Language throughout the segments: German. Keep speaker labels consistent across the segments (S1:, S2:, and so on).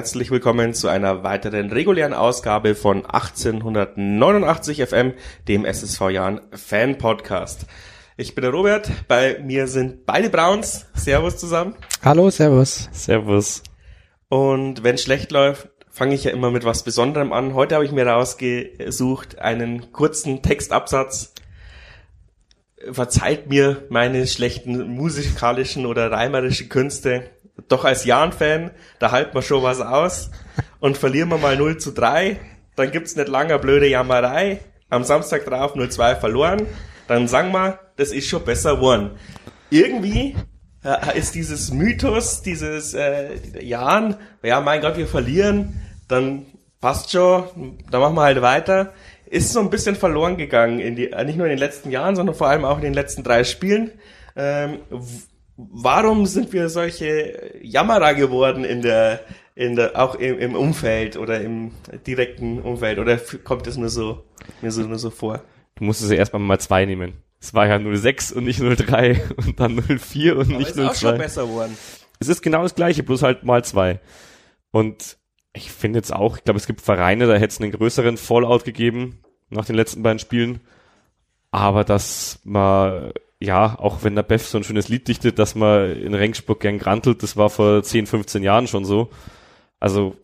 S1: herzlich willkommen zu einer weiteren regulären Ausgabe von 1889 FM, dem SSV Jahren Fan Podcast. Ich bin der Robert, bei mir sind beide Browns. Servus zusammen.
S2: Hallo, Servus.
S3: Servus.
S1: Und wenn schlecht läuft, fange ich ja immer mit was Besonderem an. Heute habe ich mir rausgesucht einen kurzen Textabsatz. Verzeiht mir meine schlechten musikalischen oder reimerischen Künste. Doch als Jan-Fan, da halten wir schon was aus. Und verlieren wir mal 0 zu 3, dann gibt's nicht lange blöde Jammerei. Am Samstag drauf 0-2 verloren. Dann sagen wir, das ist schon besser geworden. Irgendwie äh, ist dieses Mythos, dieses äh, Jan, ja mein Gott, wir verlieren, dann passt schon, dann machen wir halt weiter, ist so ein bisschen verloren gegangen, in die, nicht nur in den letzten Jahren, sondern vor allem auch in den letzten drei Spielen. Ähm, warum sind wir solche Jammerer geworden in der, in der, auch im, im Umfeld oder im direkten Umfeld? Oder kommt das nur so, mir so, nur so vor?
S3: Du musst es ja erstmal mal zwei nehmen. Es war ja 06 und nicht 03 und dann 04 und
S1: Aber
S3: nicht
S1: ist
S3: 02.
S1: auch schon besser geworden.
S3: Es ist genau das gleiche, bloß halt mal zwei. Und ich finde jetzt auch, ich glaube, es gibt Vereine, da hätte es einen größeren Fallout gegeben nach den letzten beiden Spielen. Aber dass man, ja, auch wenn der Beff so ein schönes Lied dichtet, dass man in Rengsburg gern grantelt, das war vor 10, 15 Jahren schon so. Also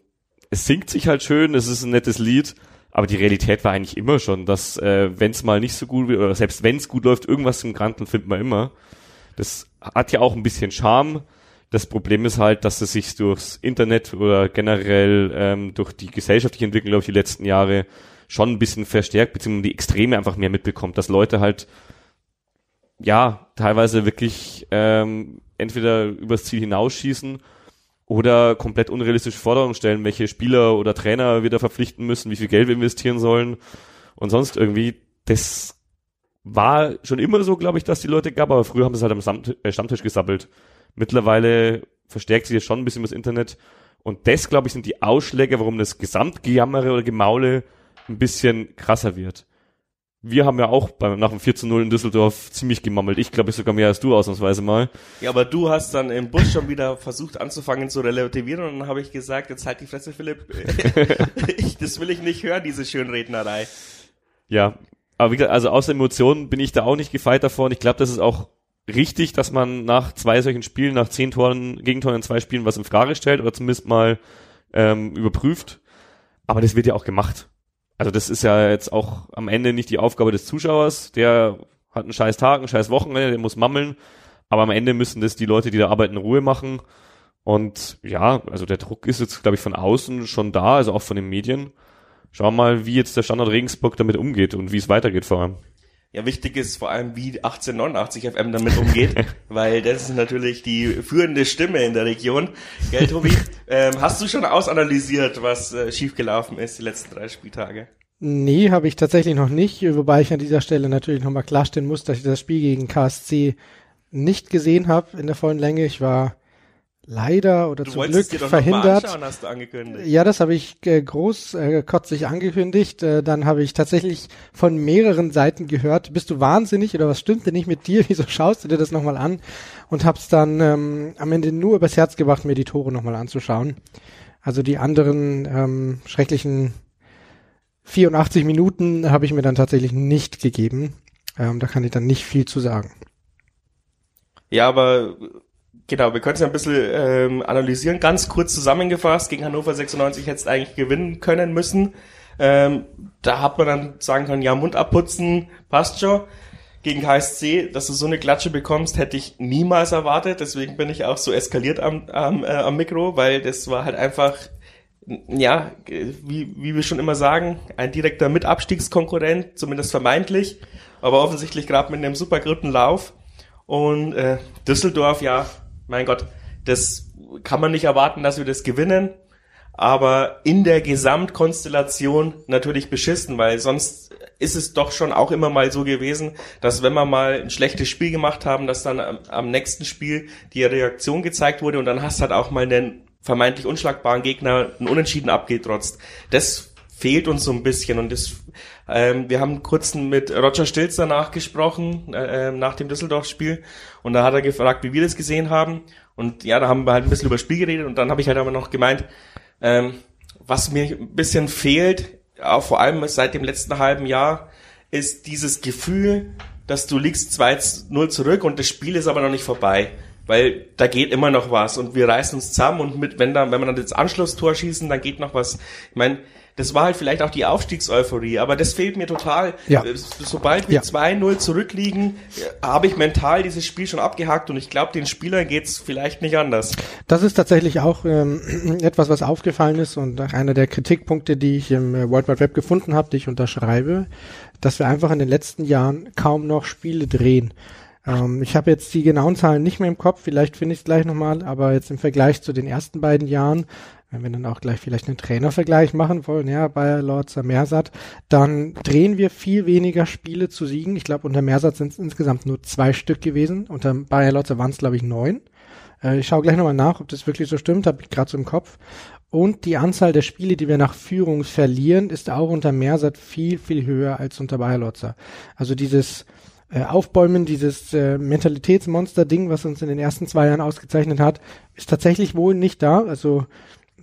S3: es singt sich halt schön, es ist ein nettes Lied, aber die Realität war eigentlich immer schon, dass äh, wenn es mal nicht so gut oder selbst wenn es gut läuft, irgendwas zum Granteln findet man immer. Das hat ja auch ein bisschen Charme. Das Problem ist halt, dass es sich durchs Internet oder generell ähm, durch die gesellschaftliche Entwicklung, glaube ich, die letzten Jahre schon ein bisschen verstärkt, beziehungsweise die Extreme einfach mehr mitbekommt, dass Leute halt ja teilweise wirklich ähm, entweder übers Ziel hinausschießen oder komplett unrealistische Forderungen stellen, welche Spieler oder Trainer wir da verpflichten müssen, wie viel Geld wir investieren sollen und sonst irgendwie. Das war schon immer so, glaube ich, dass die Leute gab, aber früher haben sie es halt am äh, Stammtisch gesammelt. Mittlerweile verstärkt sich das schon ein bisschen das Internet. Und das, glaube ich, sind die Ausschläge, warum das Gesamtgejammere oder Gemaule ein bisschen krasser wird. Wir haben ja auch beim, nach dem 4 zu 0 in Düsseldorf ziemlich gemammelt. Ich glaube ich sogar mehr als du ausnahmsweise mal.
S1: Ja, aber du hast dann im Bus schon wieder versucht anzufangen zu relativieren und dann habe ich gesagt, jetzt halt die Fresse, Philipp. ich, das will ich nicht hören, diese Schönrednerei.
S3: Ja, aber wie gesagt, also außer Emotionen bin ich da auch nicht gefeit davon. Ich glaube, das ist auch richtig, dass man nach zwei solchen Spielen, nach zehn Toren, Gegentoren in zwei Spielen was in Frage stellt oder zumindest mal ähm, überprüft. Aber das wird ja auch gemacht. Also das ist ja jetzt auch am Ende nicht die Aufgabe des Zuschauers. Der hat einen scheiß Tag, einen scheiß Wochenende, der muss mammeln. Aber am Ende müssen das die Leute, die da arbeiten, in Ruhe machen. Und ja, also der Druck ist jetzt, glaube ich, von außen schon da, also auch von den Medien. Schauen wir mal, wie jetzt der Standard Regensburg damit umgeht und wie es weitergeht vor allem.
S1: Ja, wichtig ist vor allem, wie 1889 FM damit umgeht, weil das ist natürlich die führende Stimme in der Region. Gell, Tobi? ähm, hast du schon ausanalysiert, was äh, schiefgelaufen ist die letzten drei Spieltage?
S2: Nee, habe ich tatsächlich noch nicht, wobei ich an dieser Stelle natürlich nochmal klarstellen muss, dass ich das Spiel gegen KSC nicht gesehen habe in der vollen Länge. Ich war leider oder
S1: Du
S2: zum Glück
S1: dir doch noch mal
S2: verhindert.
S1: anschauen, hast du angekündigt.
S2: Ja, das habe ich äh, groß äh, kotzig angekündigt. Äh, dann habe ich tatsächlich von mehreren Seiten gehört, bist du wahnsinnig oder was stimmt denn nicht mit dir? Wieso schaust du dir das nochmal an? Und hab's dann ähm, am Ende nur übers Herz gebracht, mir die Tore nochmal anzuschauen. Also die anderen ähm, schrecklichen 84 Minuten habe ich mir dann tatsächlich nicht gegeben. Ähm, da kann ich dann nicht viel zu sagen.
S1: Ja, aber genau, wir können es ja ein bisschen ähm, analysieren. Ganz kurz zusammengefasst, gegen Hannover 96 hättest eigentlich gewinnen können müssen. Ähm, da hat man dann sagen können, ja, Mund abputzen, passt schon. Gegen KSC, dass du so eine Klatsche bekommst, hätte ich niemals erwartet. Deswegen bin ich auch so eskaliert am, am, äh, am Mikro, weil das war halt einfach, ja, wie, wie wir schon immer sagen, ein direkter Mitabstiegskonkurrent, zumindest vermeintlich, aber offensichtlich gerade mit einem super Lauf. Und äh, Düsseldorf, ja, mein Gott, das kann man nicht erwarten, dass wir das gewinnen. Aber in der Gesamtkonstellation natürlich beschissen, weil sonst ist es doch schon auch immer mal so gewesen, dass wenn wir mal ein schlechtes Spiel gemacht haben, dass dann am, am nächsten Spiel die Reaktion gezeigt wurde und dann hast halt auch mal einen vermeintlich unschlagbaren Gegner einen Unentschieden abgetrotzt. Das fehlt uns so ein bisschen. Und das, ähm, wir haben kurz mit Roger Stilz danach gesprochen, äh, nach dem Düsseldorf-Spiel. Und da hat er gefragt, wie wir das gesehen haben. Und ja, da haben wir halt ein bisschen über das Spiel geredet. Und dann habe ich halt aber noch gemeint, Ähm, was mir ein bisschen fehlt, auch vor allem seit dem letzten halben Jahr, ist dieses Gefühl, dass du liegst 2-0 zurück und das Spiel ist aber noch nicht vorbei. Weil da geht immer noch was. Und wir reißen uns zusammen und mit, wenn da, wenn man dann das Anschlusstor schießen, dann geht noch was. Ich meine, das war halt vielleicht auch die Aufstiegseuphorie, aber das fehlt mir total.
S2: Ja.
S1: Sobald wir
S2: Ja.
S1: 2-0 zurückliegen, äh, habe ich mental dieses Spiel schon abgehakt und ich glaube, den Spielern geht's vielleicht nicht anders.
S2: Das ist tatsächlich auch ähm, etwas, was aufgefallen ist und auch einer der Kritikpunkte, die ich im äh, World Wide Web gefunden habe, die ich unterschreibe, dass wir einfach in den letzten Jahren kaum noch Spiele drehen. Ähm, ich habe jetzt die genauen Zahlen nicht mehr im Kopf, vielleicht finde ich es gleich nochmal, aber jetzt im Vergleich zu den ersten beiden Jahren, wenn wir dann auch gleich vielleicht einen Trainervergleich machen wollen, ja, Bayer Lorzer, Mersat, dann drehen wir viel weniger Spiele zu Siegen. Ich glaube, unter Mersat sind es insgesamt nur zwei Stück gewesen, unter Bayer Lorzer waren es, glaube ich, neun. Äh, ich schaue gleich nochmal nach, ob das wirklich so stimmt, habe ich gerade so im Kopf. Und die Anzahl der Spiele, die wir nach Führung verlieren, ist auch unter Mersat viel, viel höher als unter Bayer Lorzer. Also dieses äh, Aufbäumen, dieses äh, Mentalitätsmonster-Ding, was uns in den ersten zwei Jahren ausgezeichnet hat, ist tatsächlich wohl nicht da. Also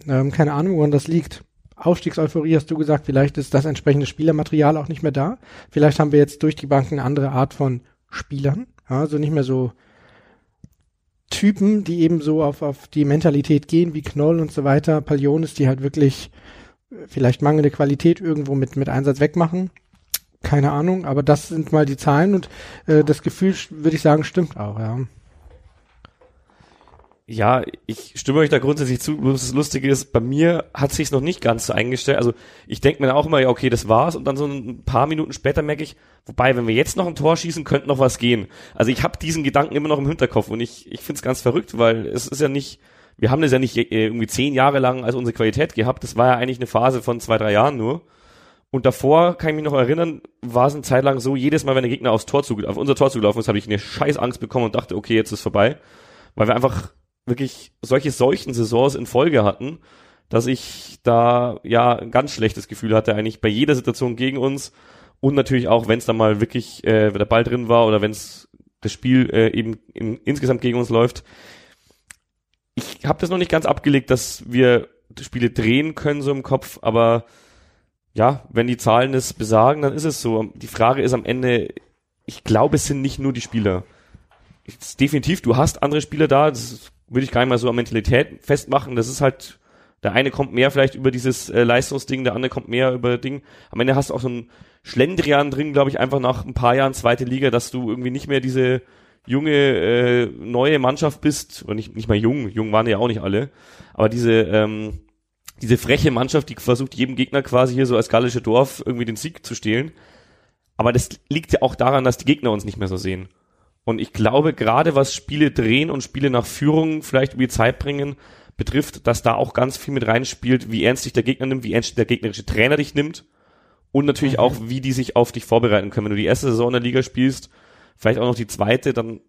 S2: ähm, keine Ahnung, woran das liegt. Aufstiegseuphorie hast du gesagt, vielleicht ist das entsprechende Spielermaterial auch nicht mehr da. Vielleicht haben wir jetzt durch die Bank eine andere Art von Spielern. Also nicht mehr so Typen, die eben so auf, auf die Mentalität gehen, wie Knoll und so weiter, Palionis, die halt wirklich äh, vielleicht mangelnde Qualität irgendwo mit, mit Einsatz wegmachen. Keine Ahnung, aber das sind mal die Zahlen und äh, das Gefühl, würde ich sagen, stimmt auch, ja.
S3: Ja, ich stimme euch da grundsätzlich zu. Das Lustige ist, bei mir hat sich's noch nicht ganz so eingestellt. Also ich denke mir auch immer, ja, okay, das war's. Und dann so ein paar Minuten später merke ich, wobei, wenn wir jetzt noch ein Tor schießen, könnte noch was gehen. Also ich habe diesen Gedanken immer noch im Hinterkopf und ich, ich finde es ganz verrückt, weil es ist ja nicht, wir haben das ja nicht äh, irgendwie zehn Jahre lang als unsere Qualität gehabt. Das war ja eigentlich eine Phase von zwei, drei Jahren nur. Und davor kann ich mich noch erinnern, war es eine Zeit lang so, jedes Mal, wenn der Gegner aufs Tor zu, auf unser Tor zugelaufen ist, habe ich eine scheiß Angst bekommen und dachte, okay, jetzt ist vorbei. Weil wir einfach wirklich solche solchen Saisons in Folge hatten, dass ich da ja ein ganz schlechtes Gefühl hatte, eigentlich bei jeder Situation gegen uns und natürlich auch, wenn es dann mal wirklich äh, der Ball drin war oder wenn es das Spiel äh, eben in, insgesamt gegen uns läuft. Ich habe das noch nicht ganz abgelegt, dass wir Spiele drehen können so im Kopf, aber ja, wenn die Zahlen es besagen, dann ist es so. Die Frage ist am Ende, ich glaube, es sind nicht nur die Spieler. Ich, definitiv, du hast andere Spieler da, das würde ich gar nicht mal so an Mentalität festmachen. Das ist halt, der eine kommt mehr vielleicht über dieses äh, Leistungsding, der andere kommt mehr über Ding. Am Ende hast du auch so ein Schlendrian drin, glaube ich, einfach nach ein paar Jahren zweite Liga, dass du irgendwie nicht mehr diese junge, äh, neue Mannschaft bist, oder nicht, nicht mal jung, jung waren ja auch nicht alle, aber diese, ähm, diese freche Mannschaft, die versucht jedem Gegner quasi hier so als gallische Dorf irgendwie den Sieg zu stehlen. Aber das liegt ja auch daran, dass die Gegner uns nicht mehr so sehen. Und ich glaube, gerade was Spiele drehen und Spiele nach Führung vielleicht über die Zeit bringen, betrifft, dass da auch ganz viel mit reinspielt, wie ernst dich der Gegner nimmt, wie ernst der gegnerische Trainer dich nimmt und natürlich auch, wie die sich auf dich vorbereiten können. Wenn du die erste Saison in der Liga spielst, vielleicht auch noch die zweite, dann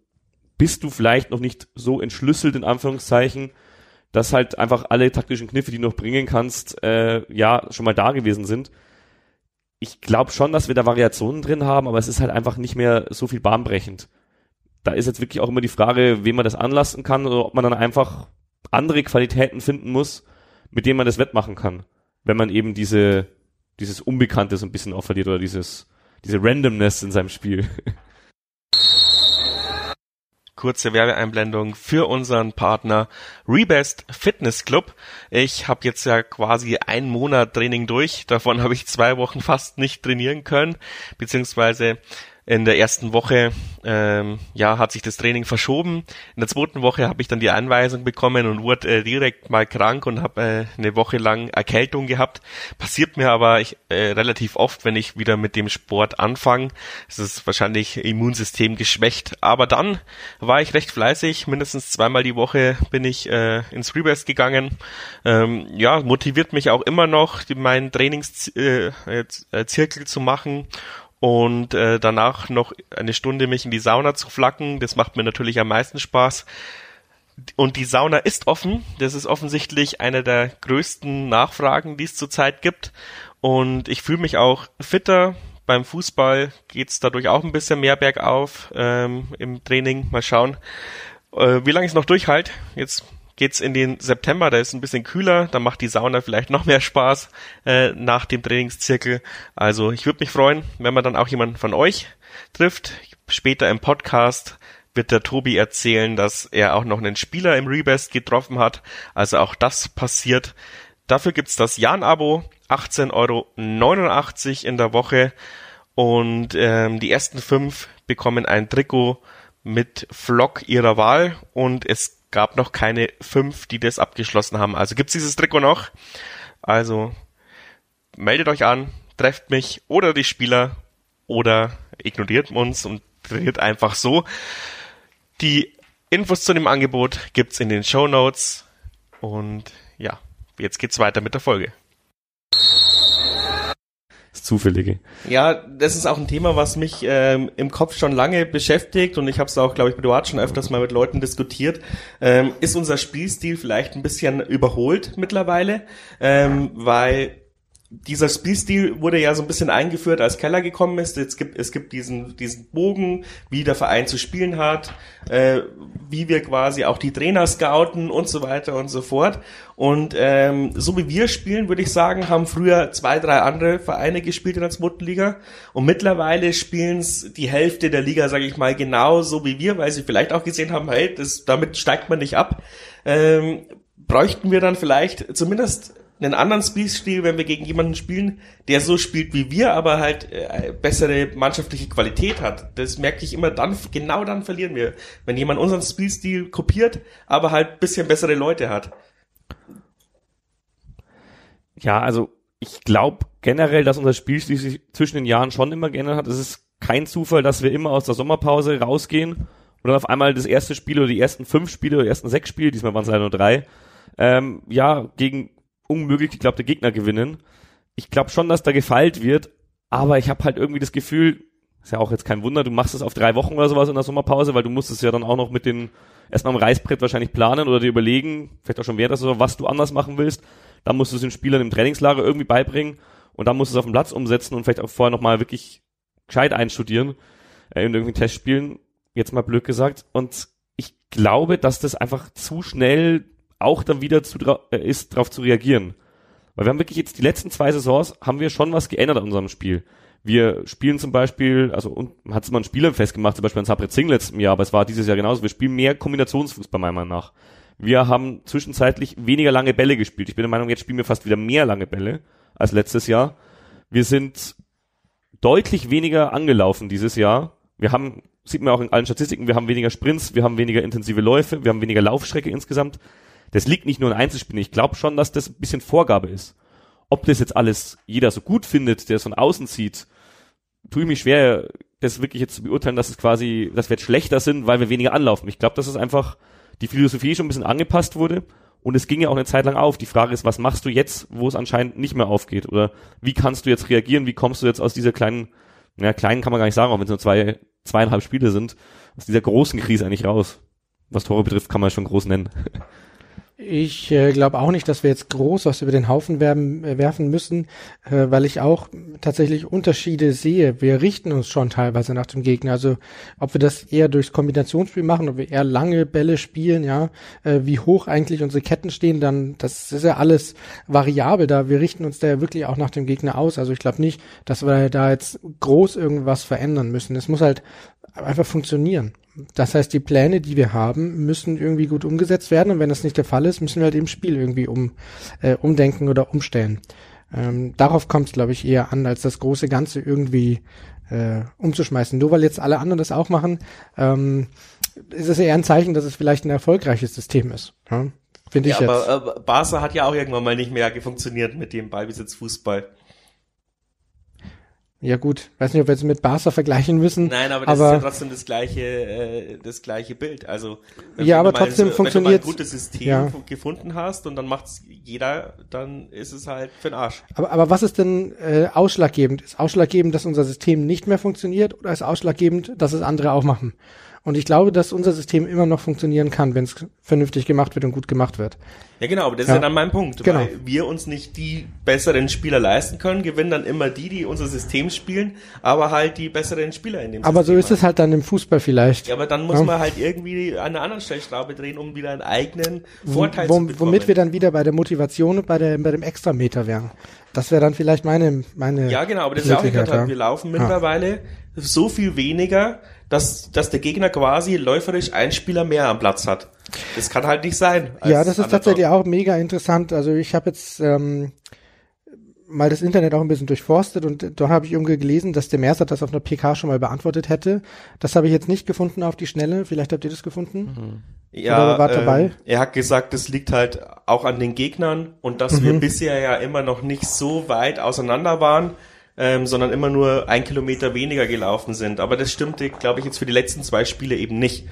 S3: bist du vielleicht noch nicht so entschlüsselt, in Anführungszeichen, dass halt einfach alle taktischen Kniffe, die du noch bringen kannst, äh, ja, schon mal da gewesen sind. Ich glaube schon, dass wir da Variationen drin haben, aber es ist halt einfach nicht mehr so viel bahnbrechend. Da ist jetzt wirklich auch immer die Frage, wem man das anlassen kann oder ob man dann einfach andere Qualitäten finden muss, mit denen man das wettmachen kann. Wenn man eben diese, dieses Unbekannte so ein bisschen auch verliert oder dieses, diese Randomness in seinem Spiel.
S1: kurze Werbeeinblendung für unseren Partner Rebest Fitness Club. Ich habe jetzt ja quasi einen Monat Training durch. Davon habe ich zwei Wochen fast nicht trainieren können, beziehungsweise in der ersten Woche ähm, ja hat sich das Training verschoben. In der zweiten Woche habe ich dann die Anweisung bekommen und wurde äh, direkt mal krank und habe äh, eine Woche lang Erkältung gehabt. Passiert mir aber ich, äh, relativ oft, wenn ich wieder mit dem Sport anfange. Es ist wahrscheinlich Immunsystem geschwächt. Aber dann war ich recht fleißig. Mindestens zweimal die Woche bin ich äh, ins Rebest gegangen. Ähm, ja, motiviert mich auch immer noch, meinen Trainingszirkel äh, zu machen und äh, danach noch eine Stunde mich in die Sauna zu flacken. Das macht mir natürlich am meisten Spaß. Und die Sauna ist offen. Das ist offensichtlich eine der größten Nachfragen, die es zurzeit gibt. Und ich fühle mich auch fitter. Beim Fußball geht's dadurch auch ein bisschen mehr bergauf ähm, im Training. Mal schauen, äh, wie lange ich es noch durchhalte. Jetzt geht's in den September, da ist ein bisschen kühler, da macht die Sauna vielleicht noch mehr Spaß äh, nach dem Trainingszirkel. Also ich würde mich freuen, wenn man dann auch jemanden von euch trifft. Später im Podcast wird der Tobi erzählen, dass er auch noch einen Spieler im Rebest getroffen hat. Also auch das passiert. Dafür gibt's das Jan-Abo, 18,89 Euro in der Woche. Und ähm, die ersten fünf bekommen ein Trikot mit Flock ihrer Wahl und es gab noch keine fünf, die das abgeschlossen haben. Also gibt's dieses Trikot noch. Also meldet euch an, trefft mich oder die Spieler oder ignoriert uns und trainiert einfach so. Die Infos zu dem Angebot gibt's in den Show Notes und ja, jetzt geht's weiter mit der Folge.
S3: Zufällige.
S1: Ja, das ist auch ein Thema, was mich ähm, im Kopf schon lange beschäftigt und ich habe es auch, glaube ich, mit Duarte schon öfters mal mit Leuten diskutiert. Ähm, ist unser Spielstil vielleicht ein bisschen überholt mittlerweile, ähm, weil dieser Spielstil wurde ja so ein bisschen eingeführt, als Keller gekommen ist. Jetzt gibt, es gibt diesen, diesen Bogen, wie der Verein zu spielen hat, äh, wie wir quasi auch die Trainer scouten und so weiter und so fort. Und ähm, so wie wir spielen, würde ich sagen, haben früher zwei, drei andere Vereine gespielt in der zweiten Liga. Und mittlerweile spielen es die Hälfte der Liga, sage ich mal, genau so wie wir, weil sie vielleicht auch gesehen haben, hey, das, damit steigt man nicht ab. Ähm, bräuchten wir dann vielleicht zumindest einen anderen Spielstil, wenn wir gegen jemanden spielen, der so spielt wie wir, aber halt äh, bessere mannschaftliche Qualität hat. Das merke ich immer dann, genau dann verlieren wir. Wenn jemand unseren Spielstil kopiert, aber halt bisschen bessere Leute hat.
S3: Ja, also ich glaube generell, dass unser Spielstil sich zwischen den Jahren schon immer geändert hat. Es ist kein Zufall, dass wir immer aus der Sommerpause rausgehen und dann auf einmal das erste Spiel oder die ersten fünf Spiele oder die ersten sechs Spiele, diesmal waren es leider nur drei, ähm, ja, gegen unmöglich geglaubte Gegner gewinnen. Ich glaube schon, dass da gefeilt wird, aber ich habe halt irgendwie das Gefühl, ist ja auch jetzt kein Wunder, du machst es auf drei Wochen oder sowas in der Sommerpause, weil du musst es ja dann auch noch mit den erstmal am Reißbrett wahrscheinlich planen oder dir überlegen, vielleicht auch schon während das was du anders machen willst. Dann musst du es den Spielern im Trainingslager irgendwie beibringen und dann musst du es auf dem Platz umsetzen und vielleicht auch vorher nochmal wirklich gescheit einstudieren äh, in irgendwie Testspielen, jetzt mal blöd gesagt. Und ich glaube, dass das einfach zu schnell auch dann wieder zu, äh, ist, darauf zu reagieren. Weil wir haben wirklich jetzt die letzten zwei Saisons haben wir schon was geändert an unserem Spiel. Wir spielen zum Beispiel, also und hat es mal ein Spieler festgemacht, zum Beispiel an Sabre Zing letzten Jahr, aber es war dieses Jahr genauso. Wir spielen mehr Kombinationsfußball meiner Meinung nach. Wir haben zwischenzeitlich weniger lange Bälle gespielt. Ich bin der Meinung, jetzt spielen wir fast wieder mehr lange Bälle als letztes Jahr. Wir sind deutlich weniger angelaufen dieses Jahr. Wir haben, sieht man auch in allen Statistiken, wir haben weniger Sprints, wir haben weniger intensive Läufe, wir haben weniger Laufstrecke insgesamt das liegt nicht nur in Einzelspielen. Ich glaube schon, dass das ein bisschen Vorgabe ist. Ob das jetzt alles jeder so gut findet, der es von außen sieht, tue ich mich schwer, das wirklich jetzt zu beurteilen, dass es quasi, dass wir jetzt schlechter sind, weil wir weniger anlaufen. Ich glaube, dass es einfach die Philosophie schon ein bisschen angepasst wurde und es ging ja auch eine Zeit lang auf. Die Frage ist, was machst du jetzt, wo es anscheinend nicht mehr aufgeht? Oder wie kannst du jetzt reagieren? Wie kommst du jetzt aus dieser kleinen, naja, kleinen kann man gar nicht sagen, auch wenn es nur zwei, zweieinhalb Spiele sind, aus dieser großen Krise eigentlich raus? Was Tore betrifft, kann man schon groß nennen.
S2: Ich äh, glaube auch nicht, dass wir jetzt groß was über den Haufen werben, äh, werfen müssen, äh, weil ich auch tatsächlich Unterschiede sehe. Wir richten uns schon teilweise nach dem Gegner. Also ob wir das eher durchs Kombinationsspiel machen, ob wir eher lange Bälle spielen, ja, äh, wie hoch eigentlich unsere Ketten stehen, dann das ist ja alles variabel da. Wir richten uns da ja wirklich auch nach dem Gegner aus. Also ich glaube nicht, dass wir da jetzt groß irgendwas verändern müssen. Es muss halt einfach funktionieren. Das heißt, die Pläne, die wir haben, müssen irgendwie gut umgesetzt werden und wenn das nicht der Fall ist, müssen wir halt im Spiel irgendwie um, äh, umdenken oder umstellen. Ähm, darauf kommt es, glaube ich, eher an, als das große Ganze irgendwie äh, umzuschmeißen. Nur weil jetzt alle anderen das auch machen, ähm, ist es eher ein Zeichen, dass es vielleicht ein erfolgreiches System ist. Ja? Finde ich
S1: ja,
S2: jetzt.
S1: aber äh, Barca hat ja auch irgendwann mal nicht mehr funktioniert mit dem Ballbesitzfußball.
S2: Ja gut, weiß nicht, ob wir jetzt mit Barca vergleichen müssen.
S1: Nein, aber das aber, ist ja trotzdem das gleiche, äh, das gleiche Bild. Also
S2: ja, aber trotzdem
S1: so,
S2: funktioniert.
S1: Wenn du mal ein gutes System ja. gefunden hast und dann macht's jeder, dann ist es halt für den Arsch.
S2: Aber, aber was ist denn äh, ausschlaggebend? Ist ausschlaggebend, dass unser System nicht mehr funktioniert oder ist ausschlaggebend, dass es andere auch machen? Und ich glaube, dass unser System immer noch funktionieren kann, wenn es vernünftig gemacht wird und gut gemacht wird.
S1: Ja, genau, aber das ja. ist ja dann mein Punkt. Genau. Weil wir uns nicht die besseren Spieler leisten können, gewinnen dann immer die, die unser System spielen, aber halt die besseren Spieler in dem
S2: Aber so
S1: System
S2: ist es halt dann im Fußball vielleicht.
S1: Ja, aber dann muss
S2: Ja.
S1: man halt irgendwie an einer anderen Stellschraube drehen, um wieder einen eigenen Vorteil
S2: Wo,
S1: zu bekommen.
S2: womit wir dann wieder bei der Motivation und bei, der, bei dem Extrameter wären. Das wäre dann vielleicht meine, meine.
S1: Ja, genau, aber das ist ja auch nicht der Wir laufen mittlerweile so viel weniger, dass, dass der Gegner quasi läuferisch einen Spieler mehr am Platz hat. Das kann halt nicht sein.
S2: Ja, das ist tatsächlich auch mega interessant. Also ich habe jetzt ähm, mal das Internet auch ein bisschen durchforstet und da habe ich irgendwie gelesen, dass der Mercer das auf einer PK schon mal beantwortet hätte. Das habe ich jetzt nicht gefunden auf die Schnelle. Vielleicht habt ihr das gefunden.
S1: Ja,
S2: Oder wart dabei?
S1: ähm, er hat gesagt, das liegt halt auch an den Gegnern und dass
S2: Mhm.
S1: wir bisher ja immer noch nicht so weit auseinander waren, ähm, sondern immer nur ein Kilometer weniger gelaufen sind. Aber das stimmte, glaube ich, jetzt für die letzten zwei Spiele eben nicht.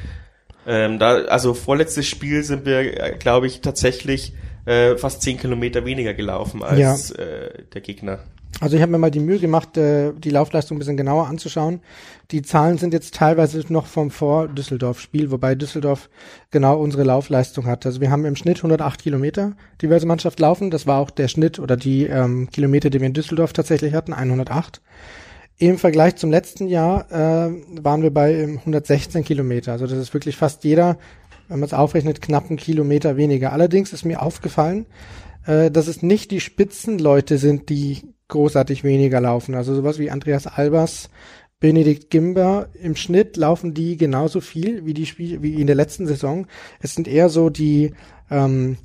S1: Ähm, da, also vorletztes Spiel sind wir, äh, glaube ich, tatsächlich äh, fast zehn Kilometer weniger gelaufen als äh, der Gegner.
S2: Also ich habe mir mal die Mühe gemacht, äh, die Laufleistung ein bisschen genauer anzuschauen. Die Zahlen sind jetzt teilweise noch vom Vor-Düsseldorf-Spiel, wobei Düsseldorf genau unsere Laufleistung hat. Also wir haben im Schnitt 108 Kilometer diverse Mannschaft laufen. Das war auch der Schnitt oder die ähm, Kilometer, die wir in Düsseldorf tatsächlich hatten, 108. Im Vergleich zum letzten Jahr äh, waren wir bei ähm, 116 Kilometer. Also das ist wirklich fast jeder, wenn man es aufrechnet, knapp einen Kilometer weniger. Allerdings ist mir aufgefallen, äh, dass es nicht die Spitzenleute sind, die großartig weniger laufen. Also sowas wie Andreas Albers, Benedikt Gimber. Im Schnitt laufen die genauso viel wie die Spiel wie in der letzten Saison. Es sind eher so die ähm,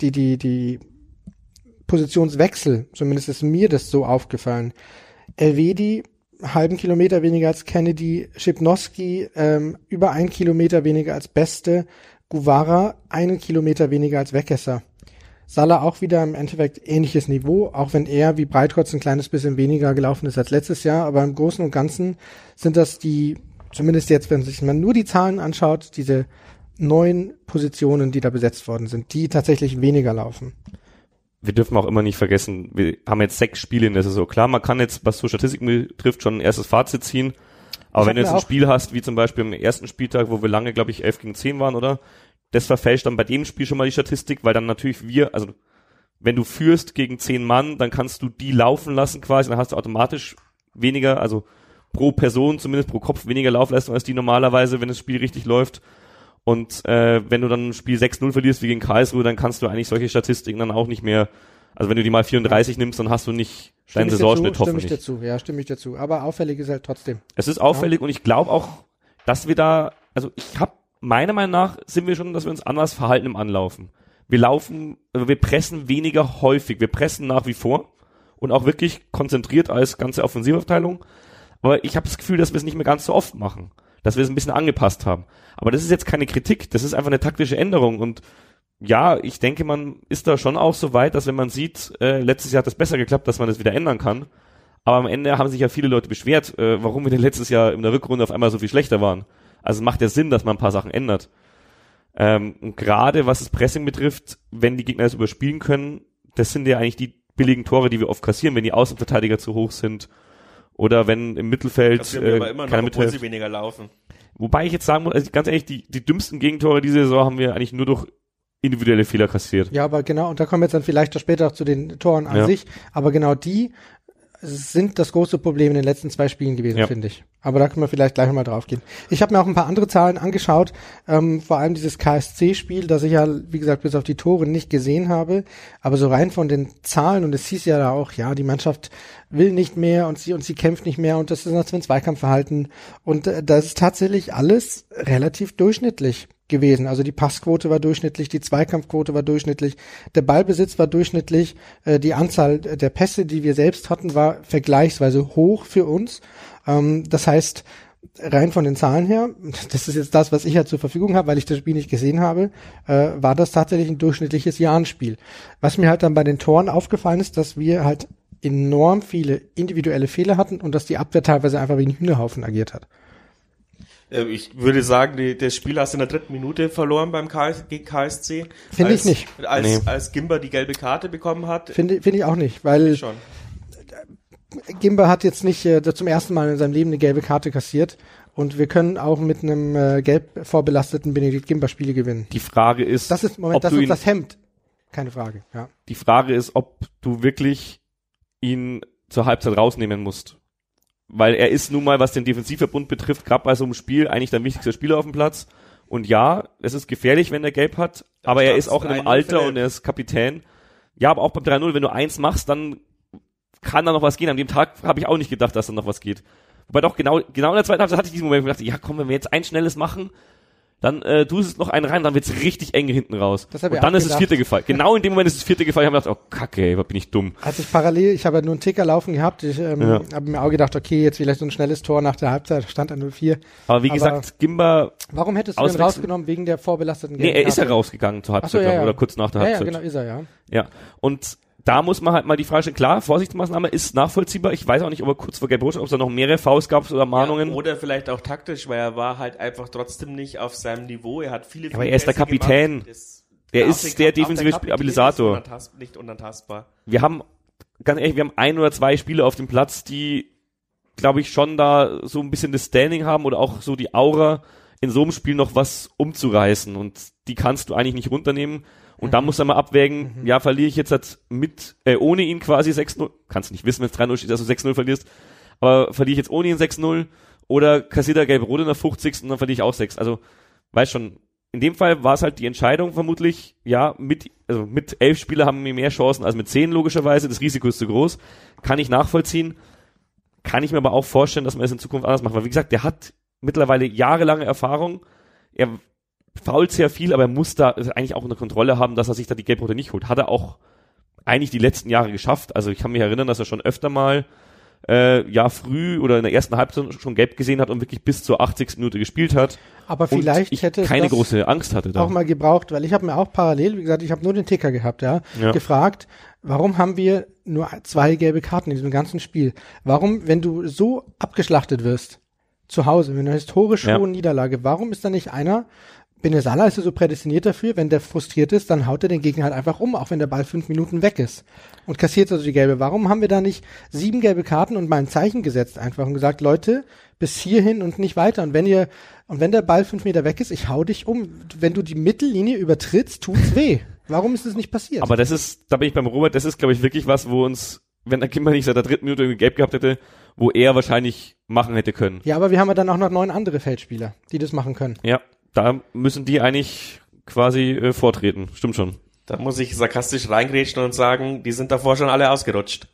S2: die die die Positionswechsel. Zumindest ist mir das so aufgefallen. Elvedi halben Kilometer weniger als Kennedy, Schipnowski ähm, über einen Kilometer weniger als Beste, Guevara einen Kilometer weniger als Weckesser. Salah auch wieder im Endeffekt ähnliches Niveau, auch wenn er wie Breitkreuz ein kleines bisschen weniger gelaufen ist als letztes Jahr, aber im Großen und Ganzen sind das die, zumindest jetzt, wenn sich man nur die Zahlen anschaut, diese neun Positionen, die da besetzt worden sind, die tatsächlich weniger laufen.
S3: wir dürfen auch immer nicht vergessen, wir haben jetzt sechs Spiele in der Saison. Klar, man kann jetzt, was so Statistiken betrifft, schon ein erstes Fazit ziehen. Aber
S2: Ich
S3: wenn du jetzt ein Spiel hast, wie zum Beispiel am ersten Spieltag, wo wir lange, glaube ich, 11 gegen 10 waren, oder? Das verfälscht dann bei dem Spiel schon mal die Statistik, weil dann natürlich wir, also wenn du führst gegen 10 Mann, dann kannst du die laufen lassen quasi, dann hast du automatisch weniger, also pro Person, zumindest pro Kopf weniger Laufleistung als die normalerweise, wenn das Spiel richtig läuft. Und äh, wenn du dann ein Spiel 6-0 verlierst wie gegen Karlsruhe, dann kannst du eigentlich solche Statistiken dann auch nicht mehr, also wenn du die mal 34 nimmst, dann hast du nicht deinen Saisonschnitt
S2: dazu, stimme ich
S3: hoffentlich.
S2: dazu, ja, stimme ich dazu. Aber auffällig ist halt trotzdem.
S3: Es ist auffällig und ich glaube auch, dass wir da, also ich habe meiner Meinung nach sind wir schon, dass wir uns anders verhalten im Anlaufen. Wir laufen, also wir pressen weniger häufig, wir pressen nach wie vor und auch wirklich konzentriert als ganze Offensivabteilung. Aber ich habe das Gefühl, dass wir es nicht mehr ganz so oft machen, dass wir es ein bisschen angepasst haben. Aber das ist jetzt keine Kritik, das ist einfach eine taktische Änderung und ja, ich denke, man ist da schon auch so weit, dass wenn man sieht, äh, letztes Jahr hat das besser geklappt, dass man das wieder ändern kann. Aber am Ende haben sich ja viele Leute beschwert, äh, warum wir denn letztes Jahr in der Rückrunde auf einmal so viel schlechter waren. Also es macht ja Sinn, dass man ein paar Sachen ändert. Ähm, und gerade was das Pressing betrifft, wenn die Gegner das überspielen können, das sind ja eigentlich die billigen Tore, die wir oft kassieren, wenn die Außenverteidiger zu hoch sind oder wenn im Mittelfeld
S1: Das
S3: äh,
S1: aber immer noch,
S3: keiner
S1: obwohl sie weniger laufen.
S3: Wobei ich jetzt sagen muss, also ganz ehrlich, die, die dümmsten Gegentore diese Saison haben wir eigentlich nur durch individuelle Fehler kassiert.
S2: Ja, aber genau, und da kommen wir jetzt dann vielleicht auch später auch zu den Toren an
S3: Ja.
S2: sich. Aber genau die sind das große Problem in den letzten zwei Spielen gewesen,
S3: Ja.
S2: finde ich. Aber da können wir vielleicht gleich mal drauf gehen. Ich habe mir auch ein paar andere Zahlen angeschaut, ähm, vor allem dieses KSC-Spiel, das ich ja, wie gesagt, bis auf die Tore nicht gesehen habe. Aber so rein von den Zahlen, und es hieß ja da auch, ja, die Mannschaft will nicht mehr und sie und sie kämpft nicht mehr und das ist ein Zweikampfverhalten. Und äh, das ist tatsächlich alles relativ durchschnittlich gewesen. Also die Passquote war durchschnittlich, die Zweikampfquote war durchschnittlich, der Ballbesitz war durchschnittlich, äh, die Anzahl der Pässe, die wir selbst hatten, war vergleichsweise hoch für uns. Ähm, das heißt, rein von den Zahlen her, das ist jetzt das, was ich ja zur Verfügung habe, weil ich das Spiel nicht gesehen habe, äh, war das tatsächlich ein durchschnittliches Jahrenspiel. Was mir halt dann bei den Toren aufgefallen ist, dass wir halt enorm viele individuelle Fehler hatten und dass die Abwehr teilweise einfach wie ein Hühnerhaufen agiert hat.
S1: Äh, Ich würde sagen, die, das Spiel hast du in der dritten Minute verloren beim KS, gegen KSC.
S2: Finde ich
S1: Als-
S2: nicht.
S1: Als,
S3: Nee.
S1: als Gimber die gelbe Karte bekommen hat,
S2: Finde finde ich auch nicht, weil
S1: schon.
S2: Gimba hat jetzt nicht äh, zum ersten Mal in seinem Leben eine gelbe Karte kassiert und wir können auch mit einem äh, gelb vorbelasteten Benedikt Gimba Spiele gewinnen.
S3: Die Frage ist,
S2: Das ist, Moment,
S3: ob
S2: das
S3: du
S2: ist
S3: ihn,
S2: das Hemd. Keine Frage, ja.
S3: die Frage ist, ob du wirklich ihn zur Halbzeit rausnehmen musst. Weil er ist nun mal, was den Defensivverbund betrifft, gerade bei so einem Spiel eigentlich der wichtigste Spieler auf dem Platz. Und ja, es ist gefährlich, wenn er gelb hat, aber er ist auch in einem Alter und er ist Kapitän. Ja, aber auch beim 3-0, wenn du eins machst, dann kann da noch was gehen. An dem Tag habe ich auch nicht gedacht, dass da noch was geht. Wobei doch genau, genau in der zweiten Halbzeit hatte ich diesen Moment, wo ich dachte, ja komm, wenn wir jetzt ein schnelles machen, dann äh, tust es noch einen rein, dann wird's richtig eng hinten raus.
S2: Das hab
S3: und
S2: ich
S3: dann ist das vierte gefallen. Genau in dem Moment ist das vierte gefallen. Ich habe gedacht, oh Kacke, ey, was bin ich dumm.
S2: Als ich parallel, ich habe ja nur einen Ticker laufen gehabt, ich ähm,
S3: Ja.
S2: habe mir auch gedacht, okay, jetzt vielleicht so ein schnelles Tor nach der Halbzeit, stand an 0-4.
S3: Aber wie
S2: Aber-
S3: gesagt, Gimba,
S2: Warum hättest du
S3: Auswechseln?
S2: rausgenommen wegen der vorbelasteten
S3: nee, er ist ja rausgegangen zur
S2: Ach so,
S3: Halbzeit
S2: ja, ja.
S3: oder kurz nach der
S2: Ja, ja,
S3: Halbzeit.
S2: genau, ist er, ja.
S3: Ja, und da muss man halt mal die Frage stellen, klar, Vorsichtsmaßnahme ist nachvollziehbar. Ich weiß auch nicht, ob er kurz vor Gelb ob es da noch mehrere Fouls gab oder Mahnungen.
S1: Ja, oder vielleicht auch taktisch, weil er war halt einfach trotzdem nicht auf seinem Niveau. Er hat viele, viele
S3: aber er ist der Kapitän.
S1: gemacht.
S3: Er
S1: auch
S3: ist der defensive Stabilisator.
S1: Nicht unantastbar.
S3: wir haben, ganz ehrlich, wir haben ein oder zwei Spiele auf dem Platz, die, glaube ich, schon da so ein bisschen das Standing haben oder auch so die Aura, in so einem Spiel noch was umzureißen. Und die kannst du eigentlich nicht runternehmen. Und da musst du mal abwägen, ja, verliere ich jetzt halt mit, äh, ohne ihn quasi 6-0. Kannst nicht wissen, wenn es 3-0 steht, dass du 6-0 verlierst. Aber verliere ich jetzt ohne ihn 6-0 oder kassiert er gelbe Rot in der 50. und dann verliere ich auch 6. Also, weißt schon, in dem Fall war es halt die Entscheidung vermutlich, ja, mit, also mit elf Spieler haben wir mehr Chancen als mit zehn logischerweise. Das Risiko ist zu groß. Kann ich nachvollziehen. Kann ich mir aber auch vorstellen, dass man es in Zukunft anders macht. Weil wie gesagt, der hat mittlerweile jahrelange Erfahrung. Er fault sehr viel, aber er muss da eigentlich auch eine Kontrolle haben, dass er sich da die Gelbrote nicht holt. Hat er auch eigentlich die letzten Jahre geschafft. Also ich kann mich erinnern, dass er schon öfter mal äh, ja früh oder in der ersten Halbzeit schon gelb gesehen hat und wirklich bis zur 80. Minute gespielt hat.
S2: Aber vielleicht
S3: ich
S2: hätte es
S3: keine große Angst hatte da.
S2: auch mal gebraucht, weil ich habe mir auch parallel, wie gesagt, ich habe nur den Ticker gehabt, ja,
S3: Ja.
S2: gefragt, warum haben wir nur zwei gelbe Karten in diesem ganzen Spiel? Warum, wenn du so abgeschlachtet wirst zu Hause, mit einer historisch
S3: Ja.
S2: hohen Niederlage, warum ist da nicht einer? Benesala ist ja so prädestiniert dafür, wenn der frustriert ist, dann haut er den Gegner halt einfach um, auch wenn der Ball fünf Minuten weg ist und kassiert also die gelbe. Warum haben wir da nicht sieben gelbe Karten und mal ein Zeichen gesetzt einfach und gesagt, Leute, bis hierhin und nicht weiter. Und wenn ihr, und wenn der Ball fünf Meter weg ist, ich hau dich um. Wenn du die Mittellinie übertrittst, tut's weh. Warum ist das nicht passiert?
S3: Aber das ist, da bin ich beim Robert, das ist, glaube ich, wirklich was, wo uns, wenn der Kimber nicht seit der dritten Minute irgendwie gelb gehabt hätte, wo er wahrscheinlich machen hätte können.
S2: ja, aber wir haben ja dann auch noch neun andere Feldspieler, die das machen können.
S3: Ja, da müssen die eigentlich quasi äh, vortreten. Stimmt schon.
S1: Da muss ich sarkastisch reingrätschen und sagen, die sind davor schon alle ausgerutscht.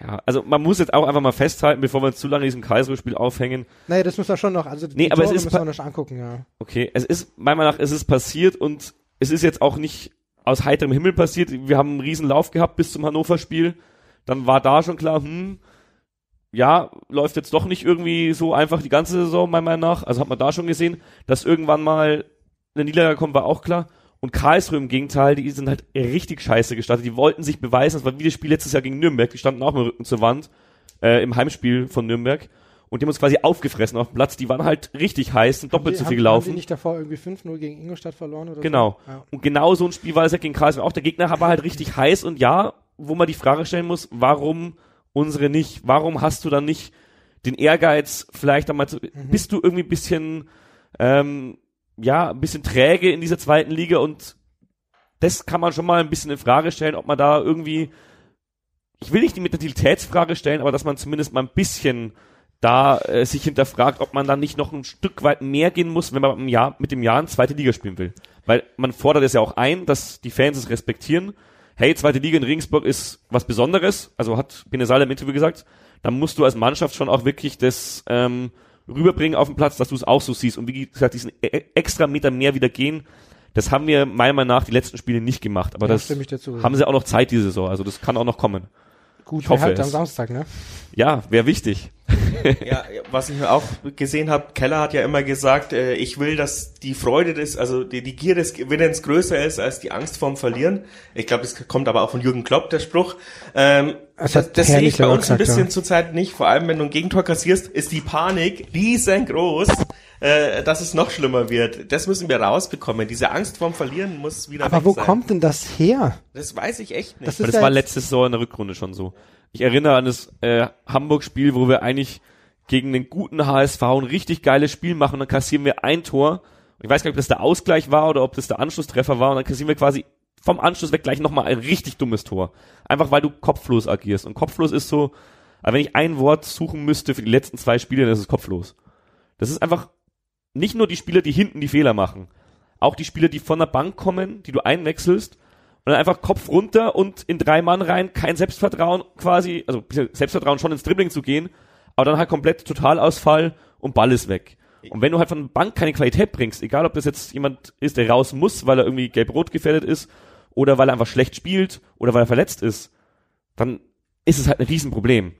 S3: Ja, also man muss jetzt auch einfach mal festhalten, bevor wir uns zu lange in diesem Karlsruhe-Spiel aufhängen.
S2: Naja, das müssen wir schon noch, also die
S3: Nee, aber es
S2: Tore
S3: ist
S2: müssen wir noch angucken, ja.
S3: Okay, es ist, meiner Meinung nach, es ist passiert und es ist jetzt auch nicht aus heiterem Himmel passiert. Wir haben einen riesen Lauf gehabt bis zum Hannover-Spiel. Dann war da schon klar, hm, ja, läuft jetzt doch nicht irgendwie so einfach die ganze Saison, meiner Meinung nach. Also hat man da schon gesehen, dass irgendwann mal eine Niederlage kommt, war auch klar. Und Karlsruhe im Gegenteil, die sind halt richtig scheiße gestartet. Die wollten sich beweisen, das war wie das Spiel letztes Jahr gegen Nürnberg. Die standen auch mit dem Rücken zur Wand äh, im Heimspiel von Nürnberg. Und die haben uns quasi aufgefressen auf dem Platz. Die waren halt richtig heiß, sind doppelt so
S2: haben,
S3: viel
S2: Haben
S3: gelaufen.
S2: die nicht davor irgendwie 5-0 gegen Ingolstadt verloren oder
S3: Genau.
S2: so? Ja.
S3: Und genau so ein Spiel war es ja gegen Karlsruhe auch. Der Gegner war halt richtig heiß und ja, wo man die Frage stellen muss, warum unsere nicht? Warum hast du dann nicht den Ehrgeiz, vielleicht einmal zu, bist du irgendwie ein bisschen, ähm, ja, ein bisschen träge in dieser zweiten Liga und das kann man schon mal ein bisschen in Frage stellen, ob man da irgendwie, ich will nicht die Mentalitätsfrage stellen, aber dass man zumindest mal ein bisschen da äh, sich hinterfragt, ob man dann nicht noch ein Stück weit mehr gehen muss, wenn man im Jahr, mit dem Jahr eine zweite Liga spielen will. Weil man fordert es ja auch ein, dass die Fans es respektieren. Hey, zweite Liga in Regensburg ist was Besonderes, also hat Benesal im Interview gesagt, dann musst du als Mannschaft schon auch wirklich das ähm, rüberbringen auf den Platz, dass du es auch so siehst. Und wie gesagt, diesen e extra Meter mehr wieder gehen, das haben wir meiner Meinung nach die letzten Spiele nicht gemacht, aber
S2: Ja,
S3: das haben sie auch noch Zeit diese Saison, also das kann auch noch kommen.
S2: Gut,
S3: ich hoffe
S2: halt
S3: es.
S2: am Samstag, ne?
S3: Ja, wäre wichtig.
S1: Ja, was ich mir auch gesehen habe, Keller hat ja immer gesagt, äh, ich will, dass die Freude des, also die, die Gier des Gewinnens größer ist als die Angst vorm Verlieren. Ich glaube, das kommt aber auch von Jürgen Klopp, der Spruch. Ähm,
S2: Das
S1: das
S2: hat
S1: das sehe ich bei uns ein
S2: gesagt,
S1: bisschen
S2: ja.
S1: zurzeit nicht. Vor allem, wenn du ein Gegentor kassierst, ist die Panik riesengroß, äh, dass es noch schlimmer wird. Das müssen wir rausbekommen. Diese Angst vorm Verlieren muss wieder
S2: Aber
S1: weg
S2: wo
S1: sein.
S2: kommt denn das her?
S1: Das weiß ich echt nicht.
S2: Das
S3: das
S2: ja
S3: war
S2: jetzt-
S3: letzte Saison in der Rückrunde schon so. Ich erinnere an das äh, Hamburg-Spiel, wo wir eigentlich gegen den guten HSV ein richtig geiles Spiel machen, dann kassieren wir ein Tor. Ich weiß gar nicht, ob das der Ausgleich war oder ob das der Anschlusstreffer war und dann kassieren wir quasi vom Anschluss weg gleich nochmal ein richtig dummes Tor. Einfach weil du kopflos agierst. Und kopflos ist so, Aber wenn ich ein Wort suchen müsste für die letzten zwei Spiele, dann ist es kopflos. Das ist einfach nicht nur die Spieler, die hinten die Fehler machen, auch die Spieler, die von der Bank kommen, die du einwechselst und dann einfach Kopf runter und in drei Mann rein, kein Selbstvertrauen quasi, also Selbstvertrauen schon ins Dribbling zu gehen, aber dann halt komplett Totalausfall und Ball ist weg. Und wenn du halt von der Bank keine Qualität bringst, egal ob das jetzt jemand ist, der raus muss, weil er irgendwie gelb-rot gefährdet ist, oder weil er einfach schlecht spielt, oder weil er verletzt ist, dann ist es halt ein Riesenproblem.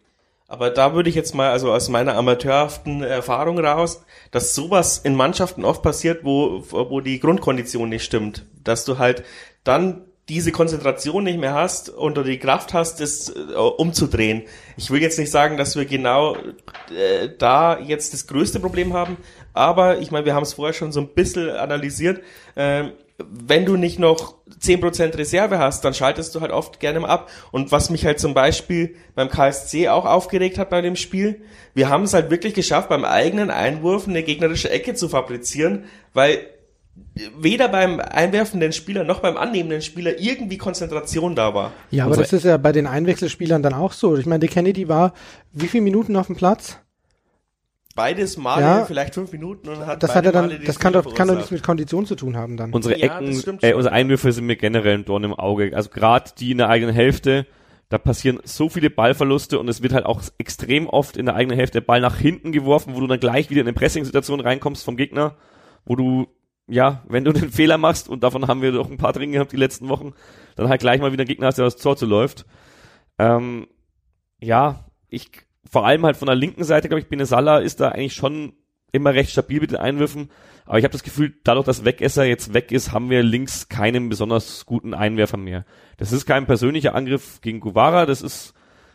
S1: Aber da würde ich jetzt mal, also aus meiner amateurhaften Erfahrung raus, dass sowas in Mannschaften oft passiert, wo, wo die Grundkondition nicht stimmt. Dass du halt dann diese Konzentration nicht mehr hast und du die Kraft hast, das äh, umzudrehen. Ich will jetzt nicht sagen, dass wir genau äh, da jetzt das größte Problem haben, aber ich meine, wir haben es vorher schon so ein bisschen analysiert. Ähm, wenn du nicht noch 10% Reserve hast, dann schaltest du halt oft gerne mal ab. Und was mich halt zum Beispiel beim KSC auch aufgeregt hat bei dem Spiel, wir haben es halt wirklich geschafft, beim eigenen Einwurf eine gegnerische Ecke zu fabrizieren, weil weder beim einwerfenden Spieler noch beim annehmenden Spieler irgendwie Konzentration da war.
S2: Ja, aber das ist ja bei den Einwechselspielern dann auch so. Ich meine, die Kennedy war wie viele Minuten auf dem Platz?
S1: Beides Mal
S2: Ja.
S1: vielleicht fünf Minuten und hat
S2: Das hat er dann,
S1: Male die
S2: das kann doch, kann doch nichts mit Kondition zu tun haben dann.
S3: Unsere
S1: Ja, das
S3: Ecken,
S1: stimmt
S3: äh, unsere Einwürfe sind mir generell ein Dorn im Auge. Also gerade die in der eigenen Hälfte, da passieren so viele Ballverluste und es wird halt auch extrem oft in der eigenen Hälfte der Ball nach hinten geworfen, wo du dann gleich wieder in eine Pressing-Situation reinkommst vom Gegner, wo du, ja, wenn du den Fehler machst, und davon haben wir doch ein paar drin gehabt die letzten Wochen, dann halt gleich mal wieder einen Gegner hast, der das Tor zu läuft. Ähm, ja, ich, vor allem halt von der linken Seite, glaube ich, Benesala ist da eigentlich schon immer recht stabil mit den Einwürfen. Aber ich habe das Gefühl, dadurch, dass Wegesser jetzt weg ist, haben wir links keinen besonders guten Einwerfer mehr. Das ist kein persönlicher Angriff gegen Guevara, das ist,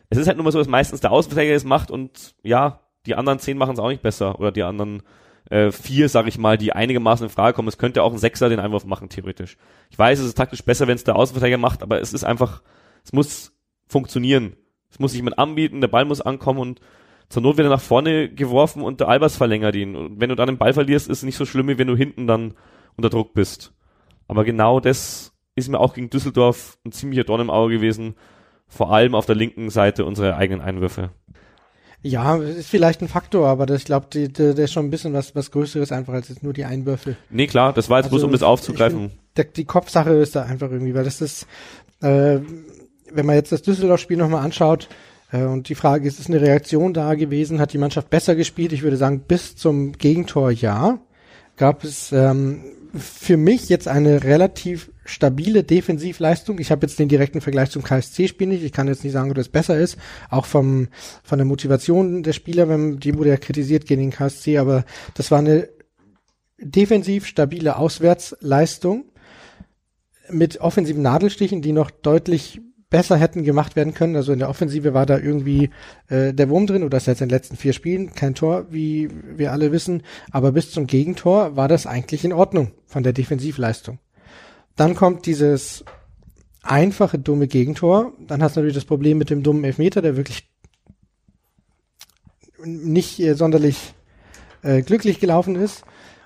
S3: es ist halt nur mal so, dass meistens der Außenverteidiger es macht und ja, die anderen zehn machen es auch nicht besser. Oder die anderen äh, vier, sag ich mal, die einigermaßen in Frage kommen. Es könnte auch ein Sechser den Einwurf machen, theoretisch. Ich weiß, es ist taktisch besser, wenn es der Außenverteidiger macht, aber es ist einfach, es muss funktionieren. Es muss sich jemand anbieten, der Ball muss ankommen und zur Not wird er nach vorne geworfen und der Albers verlängert ihn. Und wenn du dann den Ball verlierst, ist es nicht so schlimm, wie wenn du hinten dann unter Druck bist. Aber genau das ist mir auch gegen Düsseldorf ein ziemlicher Dorn im Auge gewesen. Vor allem auf der linken Seite unsere eigenen Einwürfe.
S2: Ja, ist vielleicht ein Faktor, aber das, ich glaube, der ist schon ein bisschen was, was Größeres einfach als jetzt nur die Einwürfe.
S3: Nee, klar, das war jetzt bloß,
S2: Also,
S3: um das aufzugreifen.
S2: find, Der, die Kopfsache ist da einfach irgendwie, weil das ist, äh, wenn man jetzt das Düsseldorf-Spiel nochmal anschaut, äh, und die Frage ist, ist eine Reaktion da gewesen? Hat die Mannschaft besser gespielt? Ich würde sagen, bis zum Gegentor ja. Gab es ähm, für mich jetzt eine relativ stabile Defensivleistung. Ich habe jetzt den direkten Vergleich zum KSC-Spiel nicht. Ich kann jetzt nicht sagen, ob das besser ist. Auch vom von der Motivation der Spieler, wenn die wurde ja kritisiert gegen den KSC, aber das war eine defensiv stabile Auswärtsleistung mit offensiven Nadelstichen, die noch deutlich besser hätten gemacht werden können. Also in der Offensive war da irgendwie äh, der Wurm drin, oder das jetzt in den letzten vier Spielen, kein Tor, wie wir alle wissen. Aber bis zum Gegentor war das eigentlich in Ordnung von der Defensivleistung. Dann kommt dieses einfache, dumme Gegentor. Dann hast du natürlich das Problem mit dem dummen Elfmeter, der wirklich nicht äh, sonderlich äh, glücklich gelaufen ist.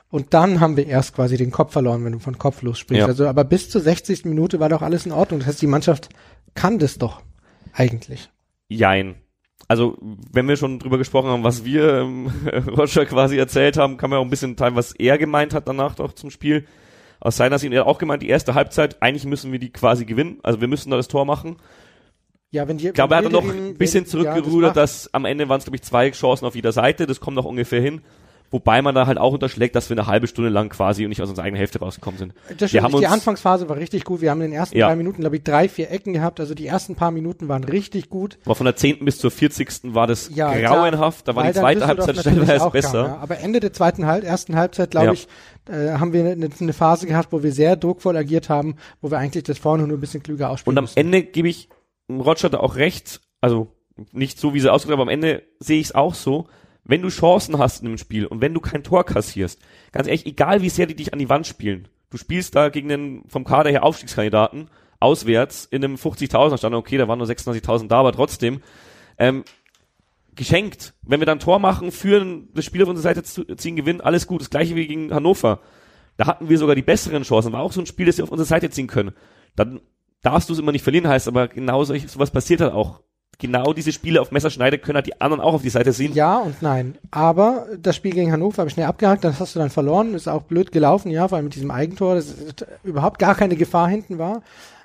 S2: Und dann haben wir erst quasi den Kopf verloren, wenn du von kopflos sprichst.
S3: Ja.
S2: Also, aber bis zur 60. Minute war doch alles in Ordnung. Das heißt, die Mannschaft kann das doch eigentlich.
S3: Jein. Also, wenn wir schon drüber gesprochen haben, was wir ähm, Roger quasi erzählt haben, kann man auch ein bisschen teilen, was er gemeint hat danach doch zum Spiel. Aus seiner Sicht, er hat auch gemeint, die erste Halbzeit, eigentlich müssen wir die quasi gewinnen. Also wir müssen da das Tor machen.
S2: Ja, wenn die,
S3: Ich glaube, er hat dann noch ein bisschen zurückgerudert,
S2: ja, das
S3: dass am Ende waren es, glaube ich, zwei Chancen auf jeder Seite. Das kommt auch ungefähr hin. Wobei man da halt auch unterschlägt, dass wir eine halbe Stunde lang quasi nicht aus unserer eigenen Hälfte rausgekommen sind.
S2: das
S3: wir haben
S2: die
S3: uns,
S2: Anfangsphase war richtig gut. Wir haben in den ersten
S3: Ja.
S2: drei Minuten, glaube ich, drei, vier Ecken gehabt. Also die ersten paar Minuten waren richtig gut.
S3: war von der 10. bis zur 40. war das
S2: Ja,
S3: grauenhaft. Da war die zweite Halbzeit stellenweise besser.
S2: Kam, ja. Aber Ende der zweiten Halb, ersten Halbzeit, glaube ich, äh, haben wir eine, eine Phase gehabt, wo wir sehr druckvoll agiert haben, wo wir eigentlich das vorne nur ein bisschen klüger ausspielen
S3: Und am
S2: müssen.
S3: Ende gebe ich Roger da auch recht, also nicht so, wie sie ausgedrückt aber am Ende sehe ich es auch so, wenn du Chancen hast in einem Spiel und wenn du kein Tor kassierst, ganz ehrlich, egal wie sehr die dich an die Wand spielen, du spielst da gegen den vom Kader her Aufstiegskandidaten, auswärts, in einem 50.000er Stand, okay, da waren nur 26.000 da, aber trotzdem, ähm, geschenkt. Wenn wir dann Tor machen, führen, das Spiel auf unsere Seite ziehen, gewinnen, alles gut. Das gleiche wie gegen Hannover. Da hatten wir sogar die besseren Chancen. War auch so ein Spiel, das wir auf unsere Seite ziehen können. Dann darfst du es immer nicht verlieren, heißt aber genau solch, sowas passiert halt auch genau diese Spiele auf Messerschneide können halt die anderen auch auf die Seite ziehen.
S2: Ja und nein. Aber das Spiel gegen Hannover habe ich schnell abgehakt, das hast du dann verloren, ist auch blöd gelaufen, ja, vor allem mit diesem Eigentor, das überhaupt gar keine Gefahr hinten war.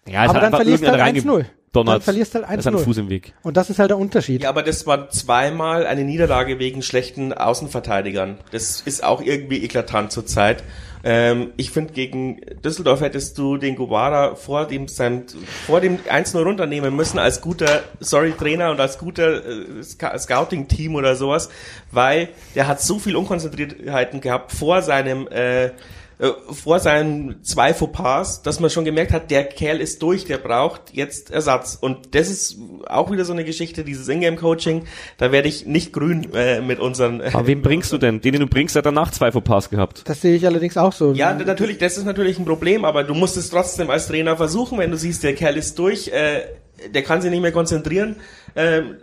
S3: Ja, es
S2: aber
S3: hat
S2: dann
S3: einfach
S2: verlierst du halt
S3: irgendeiner
S2: 1-0. Dann verlierst du halt
S3: Das ist ein
S2: 1-0.
S3: Fuß im Weg.
S2: Und das ist halt der Unterschied.
S1: Ja, aber das war zweimal eine Niederlage wegen schlechten Außenverteidigern. Das ist auch irgendwie eklatant zurzeit. Ähm, ich finde, gegen Düsseldorf hättest du den Guevara vor dem, seinem, vor dem 1-0 runternehmen müssen als guter, sorry, Trainer und als guter äh, Sc- Scouting-Team oder sowas, weil der hat so viel Unkonzentriertheiten gehabt vor seinem, äh, vor seinen zwei Fauxpas, dass man schon gemerkt hat, der Kerl ist durch, der braucht jetzt Ersatz. Und das ist auch wieder so eine Geschichte, dieses Ingame-Coaching, da werde ich nicht grün äh, mit unseren...
S3: Aber wen bringst du denn? Den, den du bringst, hat danach zwei Fauxpas gehabt.
S2: Das sehe ich allerdings auch so.
S1: Ja, natürlich, das ist natürlich ein Problem, aber du musst es trotzdem als Trainer versuchen, wenn du siehst, der Kerl ist durch, äh, der kann sich nicht mehr konzentrieren. Ähm,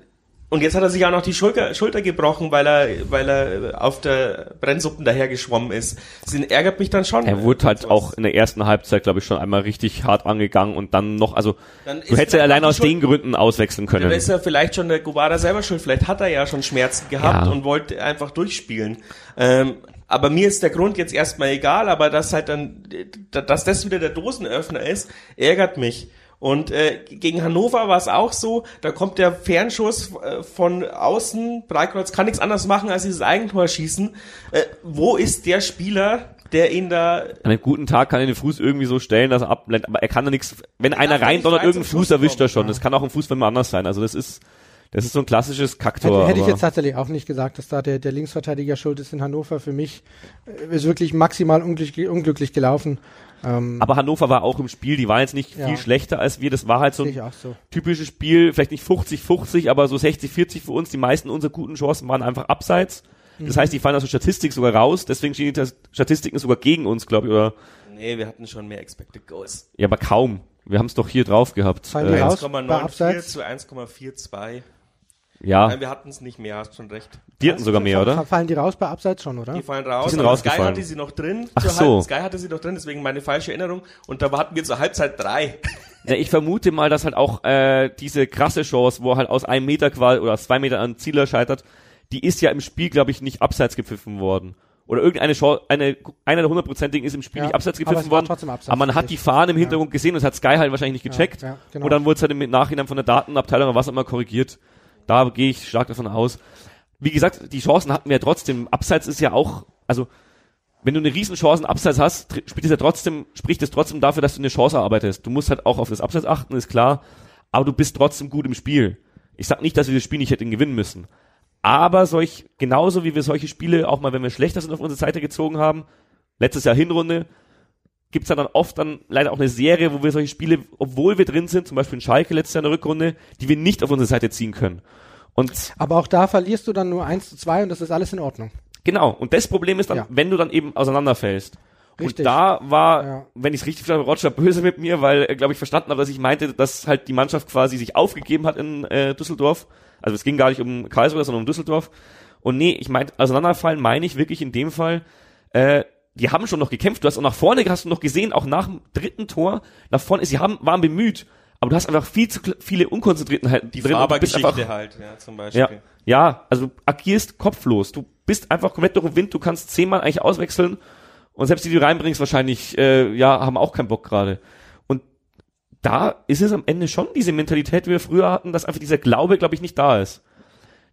S1: und jetzt hat er sich auch noch die Schulter, Schulter gebrochen, weil er, weil er auf der Brennsuppen dahergeschwommen ist. Das ärgert mich dann schon.
S3: Er wurde halt auch in der ersten Halbzeit, glaube ich, schon einmal richtig hart angegangen und dann noch, also
S1: Dann
S3: du hättest ja allein aus
S1: die
S3: den Gründen auswechseln
S1: Dann
S3: können.
S1: ist ja vielleicht schon der Guevara selber schuld. Vielleicht hat er ja schon Schmerzen gehabt
S3: Ja.
S1: und wollte einfach durchspielen. Ähm, aber mir ist der Grund jetzt erstmal egal, aber dass halt dann, dass das wieder der Dosenöffner ist, ärgert mich. Und äh, gegen Hannover war es auch so, da kommt der Fernschuss äh, von außen, Breikreuz kann nichts anderes machen, als dieses Eigentor schießen. Äh, wo ist der Spieler, der ihn da
S3: An einem guten Tag kann er den Fuß irgendwie so stellen, dass er ablenkt, aber er kann da nichts, wenn einer rein
S1: nicht
S3: donnert, irgendeinen Fuß
S1: Schuss
S3: erwischt er schon. Das kann auch ein Fuß von anders sein. Also das ist, das ist so ein klassisches
S2: Hätte,
S3: Kaktor.
S2: hätte ich
S3: aber-
S2: jetzt tatsächlich auch nicht gesagt, dass da der, der Linksverteidiger schuld ist in Hannover. Für mich äh, ist wirklich maximal unglücklich, unglücklich gelaufen. Ähm,
S3: aber Hannover war auch im Spiel, die waren jetzt nicht
S2: Ja.
S3: viel schlechter als wir. Das war halt so ein
S2: so.
S3: typisches Spiel, vielleicht nicht 50-50, aber so 60-40 für uns. Die meisten unserer guten Chancen waren einfach abseits. Das
S2: Mhm.
S3: heißt, die fallen aus der Statistik sogar raus. Deswegen stehen die Statistiken sogar gegen uns, glaube ich. Oder
S1: Nee, wir hatten schon mehr Expected Goals.
S3: ja, aber kaum. Wir haben es doch hier drauf gehabt. Äh,
S2: raus? bei
S1: 1,94
S2: Abseits?
S1: zu 1,42.
S3: Ja,
S1: Nein, wir hatten es nicht mehr, hast schon recht.
S3: die hatten sogar mehr, oder?
S2: Fallen die raus bei Abseits schon, oder?
S1: Die fallen raus.
S3: Die sind
S1: aber
S3: rausgefallen.
S1: Sky hatte sie noch drin.
S3: Ach so.
S1: Sky hatte sie noch drin, deswegen meine falsche Erinnerung. Und da hatten wir zur Halbzeit drei.
S3: Ja, ich vermute mal, dass halt auch äh, diese krasse Chance, wo er halt aus einem Meter quasi oder aus zwei Meter an Zieler scheitert, die ist ja im Spiel, glaube ich, nicht abseits gepfiffen worden. Oder irgendeine Chance, eine, einer der hundertprozentigen ist im Spiel
S2: Ja,
S3: nicht abseits gepfiffen worden.
S2: abseits,
S3: aber man hat die. Fahnen im
S2: Ja.
S3: Hintergrund gesehen und das hat Sky halt wahrscheinlich nicht gecheckt.
S2: ja, genau.
S3: Und dann wurde es halt im Nachhinein von der Datenabteilung oder was auch immer korrigiert. Da gehe ich stark davon aus. Wie gesagt, die Chancen hatten wir ja trotzdem. Abseits ist ja auch, also wenn du eine riesen Chance in Abseits hast, spielt es ja trotzdem, spricht es trotzdem dafür, dass du eine Chance erarbeitest. Du musst halt auch auf das Abseits achten, ist klar, aber du bist trotzdem gut im Spiel. Ich sag nicht, dass wir das Spiel nicht hätten gewinnen müssen. Aber solch, genauso wie wir solche Spiele, auch mal wenn wir schlechter sind, auf unsere Seite gezogen haben, letztes Jahr Hinrunde, gibt's ja dann oft dann leider auch eine Serie, wo wir solche Spiele, obwohl wir drin sind, zum Beispiel in Schalke letztes Jahr in der Rückrunde, die wir nicht auf unsere Seite ziehen können. Und
S2: Aber auch da verlierst du dann nur 1 zu 2 und das ist alles in Ordnung.
S3: Genau, und das Problem ist dann,
S2: Ja.
S3: wenn du dann eben auseinanderfällst.
S2: Richtig.
S3: Und da war,
S2: Ja.
S3: wenn ich es richtig verstanden habe, Roger böse mit mir, weil er, glaube ich, verstanden hat, dass ich meinte, dass halt die Mannschaft quasi sich aufgegeben hat in äh, Düsseldorf. Also es ging gar nicht um Karlsruhe, sondern um Düsseldorf. Und nee, ich meinte, auseinanderfallen meine ich wirklich in dem Fall, äh, die haben schon noch gekämpft. Du hast auch nach vorne, hast du noch gesehen, auch nach dem dritten Tor, nach vorne, sie haben, waren bemüht. Aber du hast einfach viel zu viele Unkonzentriertheiten
S1: Die
S3: drin. du bist einfach-
S1: halt, ja, zum Beispiel.
S3: ja, ja, also du agierst kopflos. Du bist einfach komplett durch den Wind. Du kannst zehnmal eigentlich auswechseln und selbst die, die du reinbringst, wahrscheinlich, äh, ja, haben auch keinen Bock gerade. Und da ist es am Ende schon diese Mentalität, die wir früher hatten, dass einfach dieser Glaube, glaube ich, nicht da ist.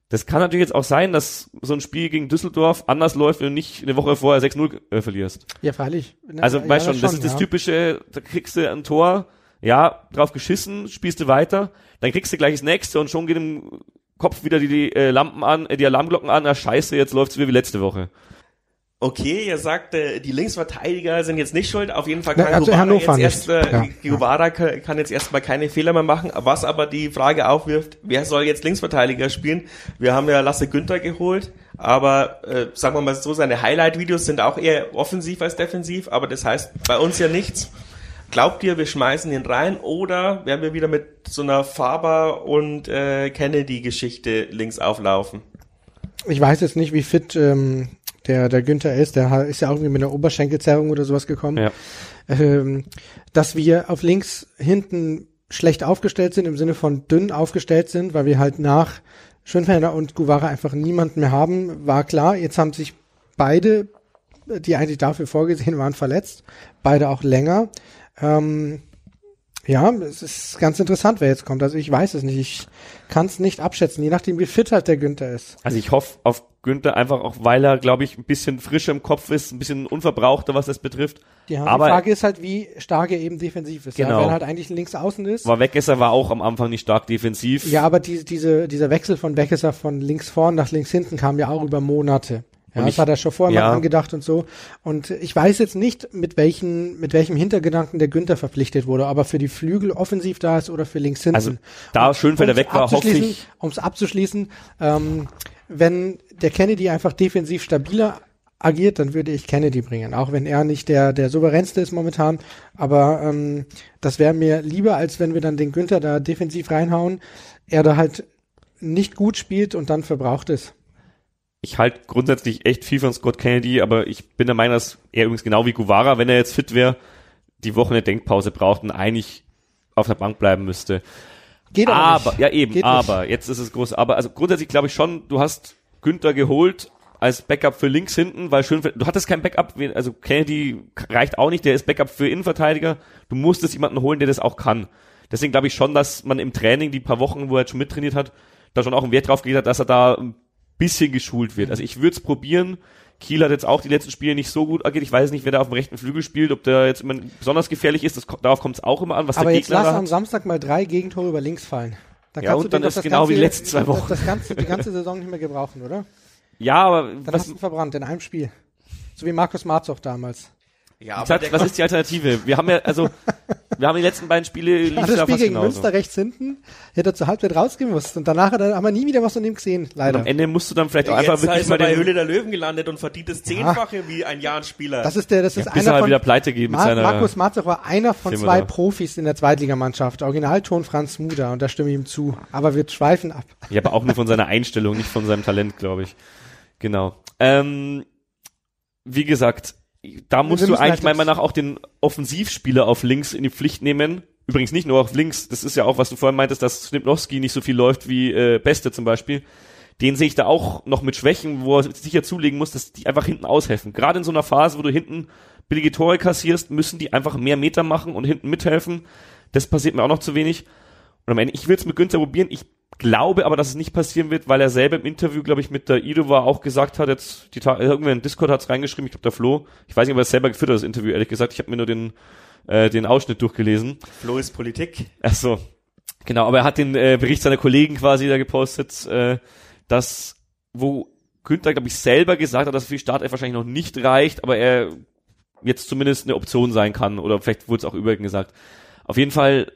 S3: Das kann natürlich jetzt auch sein, dass so ein Spiel gegen Düsseldorf anders läuft, wenn du nicht eine Woche vorher 6-0 äh, verlierst.
S2: Ja, freilich. Na,
S3: Also,
S2: ja,
S3: weißt schon, das ist das
S2: ja.
S3: typische, da kriegst du ein Tor, ja, drauf geschissen, spielst du weiter, dann kriegst du gleich das nächste und schon geht im Kopf wieder die, die äh, Lampen an, äh, die Alarmglocken an, na scheiße, jetzt läuft's wieder wie letzte Woche.
S1: Okay, ihr sagt, äh, die Linksverteidiger sind jetzt nicht schuld. Auf jeden Fall
S2: Na,
S1: kann
S2: also
S1: Guevara jetzt erst, äh,
S2: Ja,
S1: Guevara kann, kann jetzt erstmal keine Fehler mehr machen. Was aber die Frage aufwirft, wer soll jetzt Linksverteidiger spielen? Wir haben ja Lasse Günther geholt, aber äh, sagen wir mal so, seine Highlight-Videos sind auch eher offensiv als defensiv, aber das heißt bei uns ja nichts. Glaubt ihr, wir schmeißen ihn rein oder werden wir wieder mit so einer Faber und äh, Kennedy-Geschichte links auflaufen?
S2: Ich weiß jetzt nicht, wie fit ähm, der, der Günther ist. Der ist ja irgendwie mit einer Oberschenkelzerrung oder sowas gekommen.
S3: Ja.
S2: Ähm, dass wir auf links hinten schlecht aufgestellt sind, im Sinne von dünn aufgestellt sind, weil wir halt nach Schönfelder und Guevara einfach niemanden mehr haben, war klar. Jetzt haben sich beide, die eigentlich dafür vorgesehen waren, verletzt. Beide auch länger. Ähm, ja, es ist ganz interessant, wer jetzt kommt. Also ich weiß es nicht. Ich kann es nicht abschätzen, je nachdem, wie fit halt der Günther ist.
S3: Also ich hoffe auf Günther einfach auch, weil er, glaube ich, ein bisschen frischer im Kopf ist, ein bisschen unverbrauchter, was das betrifft.
S2: Ja,
S3: Aber-
S2: die Frage ist halt, wie stark er eben defensiv ist. Ja,
S3: Genau.
S2: wenn er halt eigentlich links außen ist.
S3: War Weggesser war auch am Anfang nicht stark defensiv.
S2: Ja, aber die, diese, dieser Wechsel von Weckesser von links vorn nach links hinten kam ja auch über Monate. Ja,
S3: Und
S2: das
S3: ich-
S2: hat er schon vorher
S3: ja.
S2: mal angedacht und so. Und ich weiß jetzt nicht, mit welchen, mit welchem Hintergedanken der Günther verpflichtet wurde, aber für die Flügel offensiv da ist oder für links hinten.
S3: Also da Schönfelder
S2: Um's
S3: weg war, hoffe ich.
S2: Um's abzuschließen, ähm, wenn der Kennedy einfach defensiv stabiler agiert, dann würde ich Kennedy bringen, auch wenn er nicht der der souveränste ist momentan, aber ähm, das wäre mir lieber, als wenn wir dann den Günther da defensiv reinhauen, er da halt nicht gut spielt und dann verbraucht ist.
S3: Ich halte grundsätzlich echt viel von Scott Kennedy, aber ich bin der Meinung, dass er übrigens genau wie Guevara, wenn er jetzt fit wäre, die Woche eine Denkpause braucht und eigentlich auf der Bank bleiben müsste.
S2: Geht aber,
S3: aber,
S2: nicht.
S3: ja eben,
S2: Geht
S3: aber, jetzt ist es groß, aber, also grundsätzlich glaube ich schon, du hast Günther geholt als Backup für links hinten, weil Schönfeld, du hattest kein Backup, also Kennedy reicht auch nicht, der ist Backup für Innenverteidiger, du musstest jemanden holen, der das auch kann. Deswegen glaube ich schon, dass man im Training die paar Wochen, wo er jetzt schon mittrainiert hat, da schon auch einen Wert drauf gelegt hat, dass er da ein bisschen geschult wird. Also ich würde es probieren. Kiel hat jetzt auch die letzten Spiele nicht so gut agiert. Ich weiß nicht, wer da auf dem rechten Flügel spielt, ob der jetzt immer besonders gefährlich ist. Das, darauf kommt es auch immer an, was
S2: Aber
S3: der
S2: jetzt
S3: Gegner
S2: lass
S3: da
S2: am
S3: hat.
S2: Samstag mal drei Gegentore über links fallen. Dann
S3: Ja,
S2: kannst
S3: und
S2: du
S3: dann ist genau wie
S2: ganze-
S3: die letzten zwei Wochen.
S2: Das, das ganze, die ganze Saison nicht mehr gebrauchen, oder?
S3: Ja, aber
S2: Dann
S3: was,
S2: hast du verbrannt in einem Spiel. So wie Markus Marzoch damals.
S1: Ja,
S3: was, hat, was ist die Alternative? Wir haben ja, also, wir haben die letzten beiden Spiele lief
S2: Ja,
S3: ja
S2: das Spiel gegen
S3: genauso.
S2: Münster rechts hinten, hätte er zur Halbzeit rausgemusst. Und danach hat er, haben wir nie wieder was von ihm gesehen,
S3: Und
S2: leider.
S3: am Ende musst du dann vielleicht auch einfach
S1: Jetzt
S3: wirklich
S1: ist
S3: mal
S1: bei
S3: den,
S1: Höhle der Löwen gelandet und verdient das Zehnfache wie ein Jahr-Spieler.
S2: Das ist der, das ist
S3: bis er
S2: einer
S3: halt
S2: von,
S3: wieder pleite geht mit
S2: Mar
S3: seiner,
S2: Markus Marzoch war einer von
S3: Firma
S2: zwei
S3: da.
S2: Profis in der Zweitligamannschaft. Originalton Franz Muda und da stimme ich ihm zu. Aber wir schweifen ab.
S3: ja, aber auch nur von seiner Einstellung, nicht von seinem Talent, glaube ich. Genau. Ähm, wie gesagt, da musst du eigentlich
S2: halt
S3: meiner Meinung nach auch den Offensivspieler auf links in die Pflicht nehmen. Übrigens nicht nur auf links, das ist ja auch, was du vorhin meintest, dass Snipnowski nicht so viel läuft wie äh, Beste zum Beispiel. Den sehe ich da auch noch mit Schwächen, wo er sicher zulegen muss, dass die einfach hinten aushelfen. Gerade in so einer Phase, wo du hinten billige Tore kassierst, müssen die einfach mehr Meter machen und hinten mithelfen. Das passiert mir auch noch zu wenig. Und am Ende, ich will es mit Günther probieren. Ich glaube aber, dass es nicht passieren wird, weil er selber im Interview, glaube ich, mit der Ido war auch gesagt hat, jetzt die Tage, irgendwer in Discord hat es reingeschrieben, ich glaube der Flo. Ich weiß nicht, ob er es selber geführt hat, das Interview, ehrlich gesagt. Ich habe mir nur den, äh, den Ausschnitt durchgelesen.
S1: Flo ist Politik.
S3: Ach so. Genau, aber er hat den äh, Bericht seiner Kollegen quasi da gepostet, äh, dass, wo Günther, glaube ich, selber gesagt hat, dass für die Startelf wahrscheinlich noch nicht reicht, aber er jetzt zumindest eine Option sein kann oder vielleicht wurde es auch über ihn gesagt. Auf jeden Fall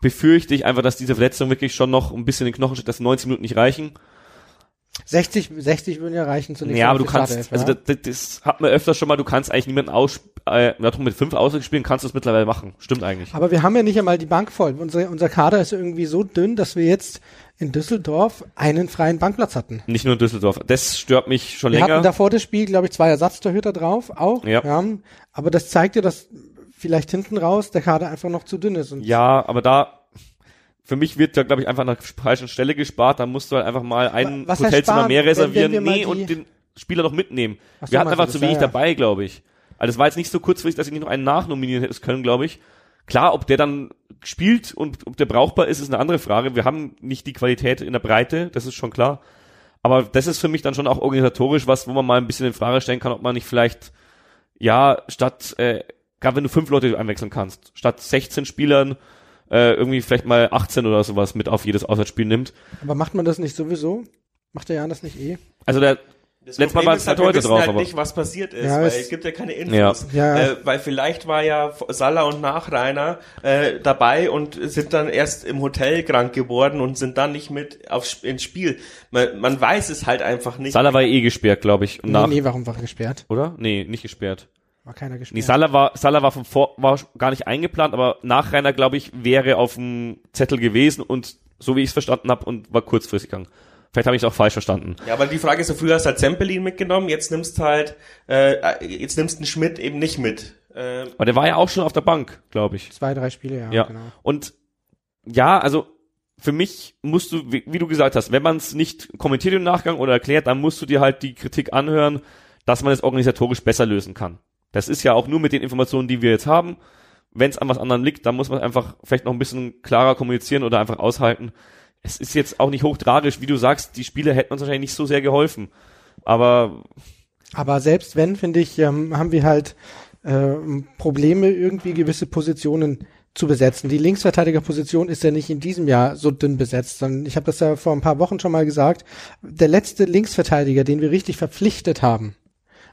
S3: befürchte ich einfach, dass diese Verletzung wirklich schon noch ein bisschen in den Knochen steht, dass 90 Minuten nicht reichen.
S2: 60, 60 würden ja reichen zunächst.
S3: Ja, aber du kannst,
S2: Startelf,
S3: also
S2: ja.
S3: das, das, das hat man öfters schon mal, du kannst eigentlich niemanden aus, äh, ja, mit fünf Auswechselspielen kannst du es mittlerweile machen. Stimmt eigentlich.
S2: Aber wir haben ja nicht einmal die Bank voll. Unser, unser Kader ist irgendwie so dünn, dass wir jetzt in Düsseldorf einen freien Bankplatz hatten.
S3: Nicht nur in Düsseldorf. Das stört mich schon
S2: Wir
S3: länger.
S2: hatten davor das Spiel, glaube ich, zwei Ersatztorhüter drauf, auch.
S3: Ja.
S2: Aber das zeigt ja, dass vielleicht hinten raus der Kader einfach noch zu dünn ist.
S3: Ja, aber da, für mich wird da, glaube ich, einfach an der falschen Stelle gespart. Da musst du halt einfach mal ein
S2: Was
S3: Hotelzimmer mehr
S2: Wenn-
S3: reservieren.
S2: wenn mal
S3: nee, und den Spieler noch mitnehmen.
S2: Ach so,
S3: wir hatten einfach zu wenig
S2: ja.
S3: dabei, glaube ich. Also es war jetzt nicht so kurzfristig, dass ich nicht noch einen nachnominieren hätte können, glaube ich. Klar, ob der dann spielt und ob der brauchbar ist, ist eine andere Frage. Wir haben nicht die Qualität in der Breite, das ist schon klar. Aber das ist für mich dann schon auch organisatorisch was, wo man mal ein bisschen in Frage stellen kann, ob man nicht vielleicht, ja, statt, äh, gerade wenn du fünf Leute einwechseln kannst, statt 16 Spielern äh, irgendwie vielleicht mal 18 oder sowas mit auf jedes Auswärtsspiel nimmt.
S2: aber macht man das nicht sowieso? Macht der Jan das nicht eh?
S3: Also der,
S1: Das
S3: Letztes Mal
S1: Problem
S3: waren
S1: ist
S3: zwei
S1: halt, wissen
S3: drauf,
S1: halt
S3: aber-
S1: nicht, was passiert ist,
S2: Ja,
S1: weil
S2: es-
S1: es gibt ja keine Infos.
S2: Ja. Ja.
S1: Äh, weil vielleicht war ja Salah und Nachreiner äh, dabei und sind dann erst im Hotel krank geworden und sind dann nicht mit aufs ins Spiel. Man, man weiß es halt einfach nicht.
S3: Salah war ja eh gesperrt, glaube ich. Und
S2: Nee,
S3: nach,
S2: nee, warum war er gesperrt?
S3: Oder? Nee, nicht gesperrt.
S2: War keiner
S3: Nee,
S2: gesperrt.
S3: Salah war, Salah war vom Vor, war gar nicht eingeplant, aber Nachreiner, glaube ich, wäre auf dem Zettel gewesen und so wie ich es verstanden habe und war kurzfristig gegangen. Vielleicht habe ich es auch falsch verstanden.
S1: Ja, aber die Frage ist, so früher hast du halt Zempelin mitgenommen, jetzt nimmst du halt, äh, jetzt nimmst du einen Schmidt eben nicht mit. Äh,
S3: Aber der war ja auch schon auf der Bank, glaube ich.
S2: Zwei, drei Spiele, ja,
S3: Ja.
S2: genau.
S3: Und ja, also für mich musst du, wie, wie du gesagt hast, wenn man es nicht kommentiert im Nachgang oder erklärt, dann musst du dir halt die Kritik anhören, dass man es organisatorisch besser lösen kann. Das ist ja auch nur mit den Informationen, die wir jetzt haben. Wenn es an was anderem liegt, dann muss man einfach vielleicht noch ein bisschen klarer kommunizieren oder einfach aushalten. Es ist jetzt auch nicht hochtragisch, wie du sagst, die Spiele hätten uns wahrscheinlich nicht so sehr geholfen. Aber
S2: aber selbst wenn, finde ich, ähm, haben wir halt äh, Probleme, irgendwie gewisse Positionen zu besetzen. Die Linksverteidigerposition ist ja nicht in diesem Jahr so dünn besetzt, sondern ich habe das ja vor ein paar Wochen schon mal gesagt. Der letzte Linksverteidiger, den wir richtig verpflichtet haben,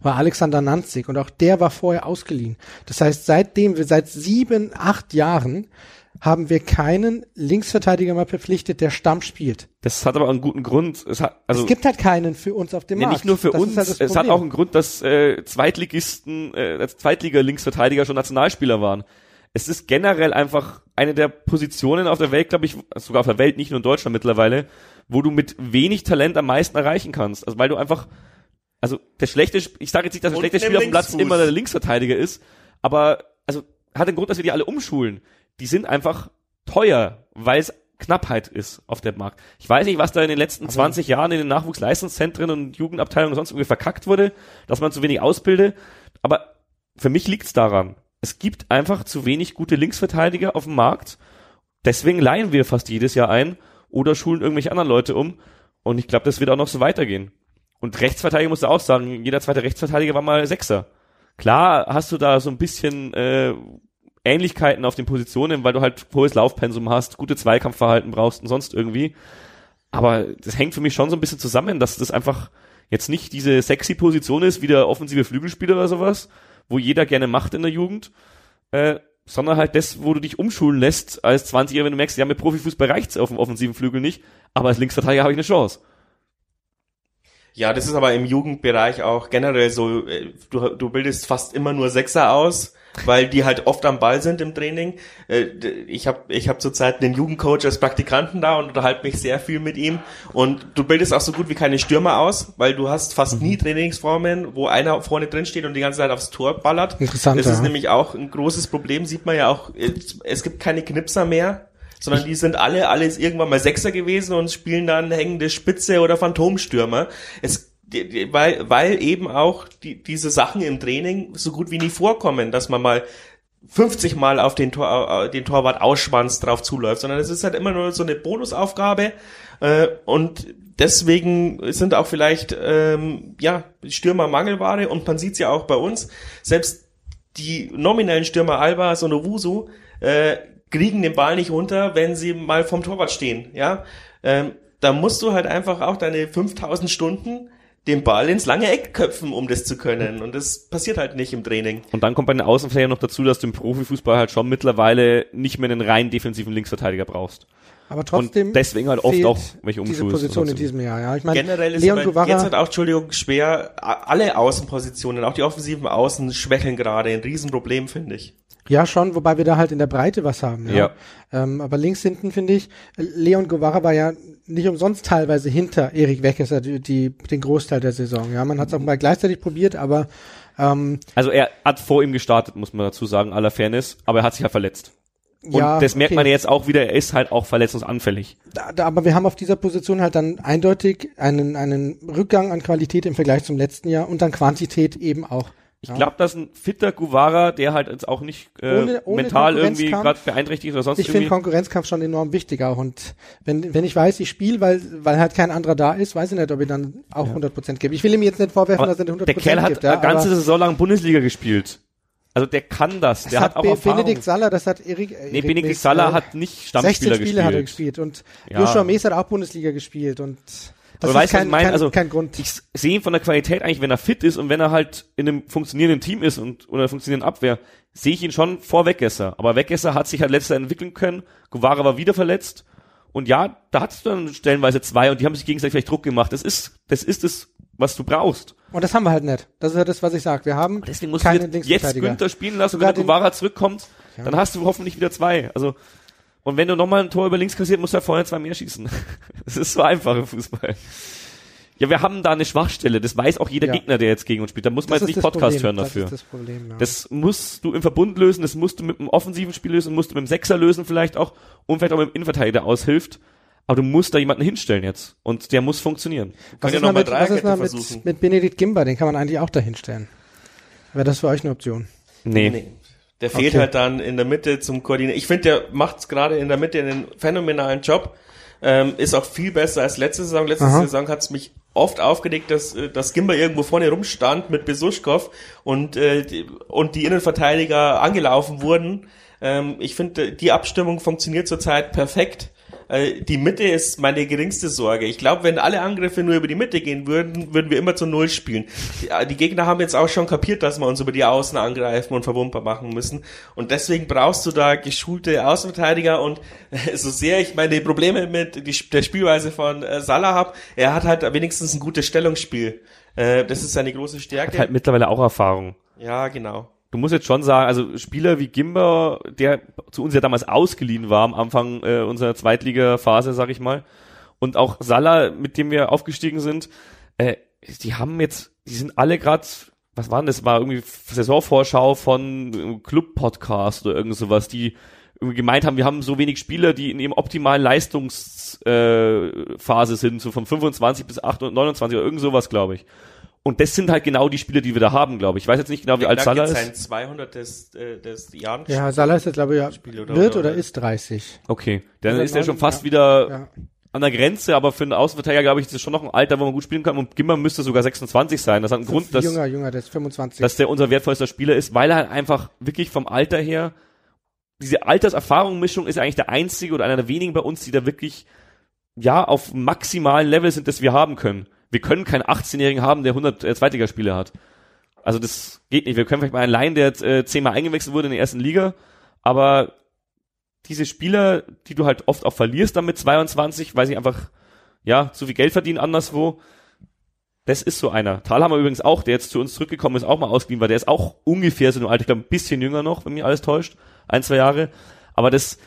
S2: war Alexander Nanzig und auch der war vorher ausgeliehen. Das heißt, seitdem wir seit sieben, acht Jahren haben wir keinen Linksverteidiger mal verpflichtet, der Stamm spielt.
S3: Das hat aber einen guten Grund. Es, hat,
S2: also, es gibt halt keinen für uns auf dem
S3: nee,
S2: Markt.
S3: Nicht nur für
S2: das
S3: uns,
S2: halt
S3: es hat auch einen Grund, dass äh, Zweitligisten, äh, Zweitliga-Linksverteidiger schon Nationalspieler waren. Es ist generell einfach eine der Positionen auf der Welt, glaube ich, sogar auf der Welt, nicht nur in Deutschland mittlerweile, wo du mit wenig Talent am meisten erreichen kannst. Also weil du einfach, also der schlechte, ich sage jetzt nicht, dass der schlechte Spieler auf dem Platz immer der Linksverteidiger ist, aber also hat den Grund, dass wir die alle umschulen die sind einfach teuer, weil es Knappheit ist auf dem Markt. Ich weiß nicht, was da in den letzten Aber 20 Jahren in den Nachwuchsleistungszentren und Jugendabteilungen und sonst irgendwie verkackt wurde, dass man zu wenig ausbildet. Aber für mich liegt's daran. Es gibt einfach zu wenig gute Linksverteidiger auf dem Markt. Deswegen leihen wir fast jedes Jahr ein oder schulen irgendwelche anderen Leute um. Und ich glaube, das wird auch noch so weitergehen. Und Rechtsverteidiger musst du auch sagen, jeder zweite Rechtsverteidiger war mal Sechser. Klar hast du da so ein bisschen äh, Ähnlichkeiten auf den Positionen, weil du halt hohes Laufpensum hast, gute Zweikampfverhalten brauchst und sonst irgendwie. Aber das hängt für mich schon so ein bisschen zusammen, dass das einfach jetzt nicht diese sexy Position ist, wie der offensive Flügelspieler oder sowas, wo jeder gerne macht in der Jugend, äh, sondern halt das, wo du dich umschulen lässt als 20er, wenn du merkst, ja, mit Profifußball reicht's auf dem offensiven Flügel nicht, aber als Linksverteidiger habe ich eine Chance.
S1: Ja, das ist aber im Jugendbereich auch generell so, äh, du, du bildest fast immer nur Sechser aus weil die halt oft am Ball sind im Training. Äh, ich habe ich hab zurzeit einen Jugendcoach als Praktikanten da und unterhalte mich sehr viel mit ihm. Und du bildest auch so gut wie keine Stürmer aus, weil du hast fast nie mhm. Trainingsformen, wo einer vorne drin steht und die ganze Zeit aufs Tor ballert.
S2: Interessant.
S1: Das ist nämlich auch ein großes Problem, sieht man ja auch. Es gibt keine Knipser mehr, sondern die sind alle alles irgendwann mal Sechser gewesen und spielen dann hängende Spitze oder Phantomstürmer. Es weil, weil eben auch die, diese Sachen im Training so gut wie nie vorkommen, dass man mal 50 Mal auf den, Tor, den Torwart ausschwanzt drauf zuläuft, sondern es ist halt immer nur so eine Bonusaufgabe äh, und deswegen sind auch vielleicht ähm, ja Stürmer Mangelware und man sieht's ja auch bei uns, selbst die nominellen Stürmer Albas und Owusu äh, kriegen den Ball nicht runter, wenn sie mal vom Torwart stehen, ja. Ähm, da musst du halt einfach auch deine 5000 Stunden den Ball ins lange Eck köpfen, um das zu können. Und das passiert halt nicht im Training.
S3: Und dann kommt bei den Außenverteidigern noch dazu, dass du im Profifußball halt schon mittlerweile nicht mehr einen rein defensiven Linksverteidiger brauchst.
S2: Aber trotzdem.
S3: Und deswegen halt oft auch welche
S2: Diese Position in diesem Jahr, ja. Ich
S1: meine, generell ist Leon Guevara, jetzt halt auch, Entschuldigung, schwer, alle Außenpositionen, auch die offensiven Außen schwächeln gerade. Ein Riesenproblem, finde ich.
S2: Ja, schon, wobei wir da halt in der Breite was haben. Ja. ja. Ähm, aber links hinten finde ich, Leon Guevara war ja nicht umsonst teilweise hinter Erik Weckesser die, die, den Großteil der Saison. Ja, man hat es auch mal gleichzeitig probiert, aber ähm,
S3: also er hat vor ihm gestartet, muss man dazu sagen, aller Fairness, aber er hat sich ja verletzt. Und ja, das merkt okay. man jetzt auch wieder, er ist halt auch verletzungsanfällig.
S2: Da, da, aber wir haben auf dieser Position halt dann eindeutig einen, einen Rückgang an Qualität im Vergleich zum letzten Jahr und dann Quantität eben auch.
S3: Ich ja. glaube, dass ein fitter Guevara, der halt jetzt auch nicht äh, ohne, ohne mental irgendwie gerade beeinträchtigt oder sonst
S2: Ich finde Konkurrenzkampf schon enorm wichtig auch. Und wenn, wenn ich weiß, ich spiele, weil, weil halt kein anderer da ist, weiß ich nicht, ob ich dann auch ja. 100% gebe. Ich will ihm jetzt nicht vorwerfen,
S3: aber
S2: dass er 100%
S3: Der Kerl hat
S2: gibt,
S3: ja, eine ganze Saison lang Bundesliga gespielt. Also der kann das. Der hat, hat, auch Erfahrung.
S2: Benedikt Saller, das hat Erik. Erik
S3: nee, Benedikt Saller hat nicht Stammspieler
S2: 16 Spiele gespielt. hat er gespielt und ja. Joshua Mees hat auch Bundesliga gespielt und
S3: das ist weißt, kein, meine? Also, kein Grund. ich sehe ihn von der Qualität eigentlich, wenn er fit ist und wenn er halt in einem funktionierenden Team ist und oder einer funktionierenden Abwehr, sehe ich ihn schon vor Weggesser. Aber Weggesser hat sich halt letztes Jahr entwickeln können. Guevara war wieder verletzt. Und ja, da hattest du dann stellenweise zwei und die haben sich gegenseitig vielleicht Druck gemacht. Das ist, das ist es, was du brauchst.
S2: Und das haben wir halt nicht. Das ist ja das, was ich sage. Wir haben
S3: deswegen musst keine du jetzt, jetzt Günther spielen lassen, Sogar wenn der Guevara zurückkommt, ja. dann hast du hoffentlich wieder zwei. Also und wenn du nochmal ein Tor über links kassiert, musst du ja vorher zwei mehr schießen. Das ist so einfach im Fußball. Ja, wir haben da eine Schwachstelle. Das weiß auch jeder
S2: Ja.
S3: Gegner, der jetzt gegen uns spielt. Da muss man
S2: Das
S3: jetzt nicht
S2: das
S3: Podcast
S2: Problem.
S3: hören
S2: das
S3: dafür.
S2: Ist das Problem, ja.
S3: Das musst du im Verbund lösen, das musst du mit einem offensiven Spiel lösen, musst du mit einem Sechser lösen vielleicht auch und vielleicht auch mit dem Innenverteidiger der aushilft. Aber du musst da jemanden hinstellen jetzt. Und der muss funktionieren.
S2: was
S1: ja
S2: ist,
S1: noch
S2: mit, was ist mit,
S1: versuchen.
S2: mit Benedikt Gimba? Den kann man eigentlich auch dahinstellen. Wäre das für euch eine Option?
S3: Nee.
S1: Nee. Der fehlt
S2: Okay.
S1: halt dann in der Mitte zum Koordinieren. Ich finde, der macht gerade in der Mitte einen phänomenalen Job. Ähm, ist auch viel besser als letzte Saison. Letzte
S2: Aha.
S1: Saison hat es mich oft aufgeregt, dass, äh, dass Gimba irgendwo vorne rumstand mit Besuschkow und, äh, die, und die Innenverteidiger angelaufen wurden. Ähm, ich finde, die Abstimmung funktioniert zurzeit perfekt. Äh, Die Mitte ist meine geringste Sorge. Ich glaube, wenn alle Angriffe nur über die Mitte gehen würden, würden wir immer zu Null spielen. Die, äh, die Gegner haben jetzt auch schon kapiert, dass wir uns über die Außen angreifen und verwundbar machen müssen. Und deswegen brauchst du da geschulte Außenverteidiger und äh, so sehr ich meine Probleme mit die, der Spielweise von äh, Salah habe, er hat halt wenigstens ein gutes Stellungsspiel. Äh, Das ist seine große Stärke.
S3: Hat halt mittlerweile auch Erfahrung.
S1: ja, genau.
S3: Du musst jetzt schon sagen, also Spieler wie Gimber, der zu uns ja damals ausgeliehen war am Anfang äh, unserer Zweitliga-Phase, sag ich mal, und auch Salah, mit dem wir aufgestiegen sind, äh, die haben jetzt, die sind alle gerade, was waren das, war irgendwie Saisonvorschau von Club-Podcast oder irgend sowas, die irgendwie gemeint haben, wir haben so wenig Spieler, die in ihrem optimalen Leistungsphase äh, sind, so von 25 bis 8 und 29 oder irgend sowas, glaube ich. Und das sind halt genau die Spieler, die wir da haben, glaube ich. Ich weiß jetzt nicht genau, wie alt
S1: Knack
S3: Salah ist.
S1: sein 200 des, äh, des Jahres.
S2: Ja, Salah ist jetzt, glaube ich, ja,
S1: Spiel oder-
S2: wird
S1: oder-
S2: oder ist 30.
S3: Okay, dann ist er schon fast
S2: ja.
S3: wieder
S2: Ja.
S3: an der Grenze, aber für einen Außenverteidiger, glaube ich, ist das schon noch ein Alter, wo man gut spielen kann. Und Gimmer müsste sogar 26 sein. Das hat einen Grund, dass,
S2: jünger, jünger, der ist 25.
S3: dass der unser wertvollster Spieler ist, weil er halt einfach wirklich vom Alter her, diese Alterserfahrung-Mischung ist eigentlich der einzige oder einer der wenigen bei uns, die da wirklich, ja, auf maximalen Level sind, das wir haben können. Wir können keinen 18-Jährigen haben, der 100 äh, Zweitligaspiele hat. Also das geht nicht. Wir können vielleicht mal einen leihen, der jetzt, äh, zehnmal eingewechselt wurde in der ersten Liga, aber diese Spieler, die du halt oft auch verlierst dann mit 22, weil sie einfach, ja, zu viel Geld verdienen anderswo, das ist so einer. Thalhammer übrigens auch, der jetzt zu uns zurückgekommen ist, auch mal ausgeliehen war. Der ist auch ungefähr so im Alter, ich glaube ein bisschen jünger noch, wenn mich alles täuscht. Ein, zwei Jahre. Aber das,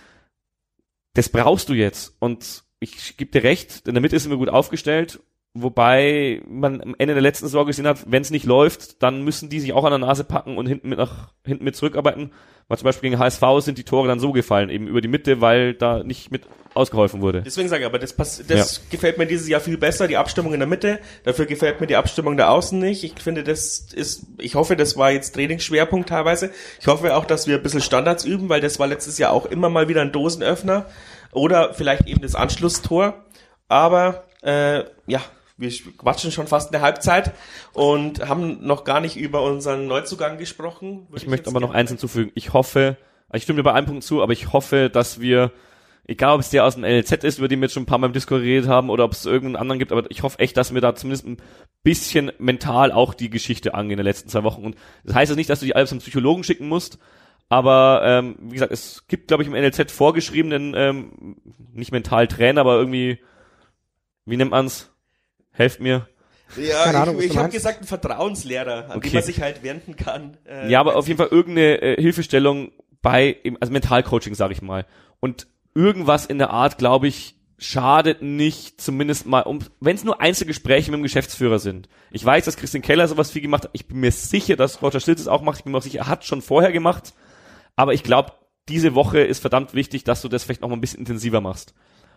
S3: das brauchst du jetzt. Und ich gebe dir recht, in der Mitte ist immer gut aufgestellt. Wobei man am Ende der letzten Saison gesehen hat, wenn es nicht läuft, dann müssen die sich auch an der Nase packen und hinten mit nach hinten mit zurückarbeiten. Weil zum Beispiel gegen HSV sind die Tore dann so gefallen, eben über die Mitte, weil da nicht mit ausgeholfen wurde.
S1: Deswegen sage ich, aber das, pass das gefällt mir dieses Jahr viel besser, die Abstimmung in der Mitte. Dafür gefällt mir die Abstimmung der Außen nicht. Ich finde, das ist, ich hoffe, das war jetzt Trainingsschwerpunkt teilweise. Ich hoffe auch, dass wir ein bisschen Standards üben, weil das war letztes Jahr auch immer mal wieder ein Dosenöffner. Oder vielleicht eben das Anschlusstor. Aber, äh, ja, wir quatschen schon fast eine Halbzeit und haben noch gar nicht über unseren Neuzugang gesprochen. Würde
S3: Ich möchte aber noch eins hinzufügen. Ich hoffe, ich stimme dir bei einem Punkt zu, aber ich hoffe, dass wir, egal ob es der aus dem NLZ ist, über den wir jetzt schon ein paar Mal im Disco geredet haben, oder ob es irgendeinen anderen gibt, aber ich hoffe echt, dass wir da zumindest ein bisschen mental auch die Geschichte angehen in den letzten zwei Wochen. Und das heißt jetzt nicht, dass du die alle zum Psychologen schicken musst, aber ähm, wie gesagt, es gibt, glaube ich, im NLZ vorgeschriebenen, ähm, nicht mental Trainer, aber irgendwie, wie nennt man's? Helft mir.
S1: Ja,
S2: Keine Ahnung,
S1: ich, ich habe gesagt, ein Vertrauenslehrer, an
S3: Okay.
S1: dem man sich halt wenden kann. Äh,
S3: Ja, aber auf jeden Fall irgendeine äh, Hilfestellung bei, also Mentalcoaching, sage ich mal. Und irgendwas in der Art, glaube ich, schadet nicht, zumindest mal, um, wenn es nur Einzelgespräche mit dem Geschäftsführer sind. Ich weiß, dass Christian Keller sowas viel gemacht hat. Ich bin mir sicher, dass Roger Stilz es auch macht. Ich bin mir auch sicher, er hat schon vorher gemacht. Aber ich glaube, diese Woche ist verdammt wichtig, dass du das vielleicht noch mal ein bisschen intensiver machst.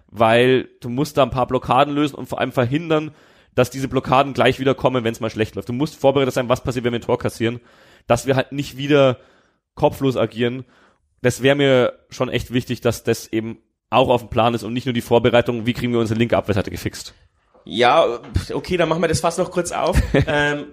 S3: Weil du musst da ein paar Blockaden lösen und vor allem verhindern, dass diese Blockaden gleich wieder kommen, wenn es mal schlecht läuft. Du musst vorbereitet sein, was passiert, wenn wir ein Tor kassieren. Dass wir halt nicht wieder kopflos agieren. Das wäre mir schon echt wichtig, dass das eben auch auf dem Plan ist und nicht nur die Vorbereitung, wie kriegen wir unsere linke Abwehrseite gefixt.
S1: Ja, okay, dann machen wir das fast noch kurz auf. ähm,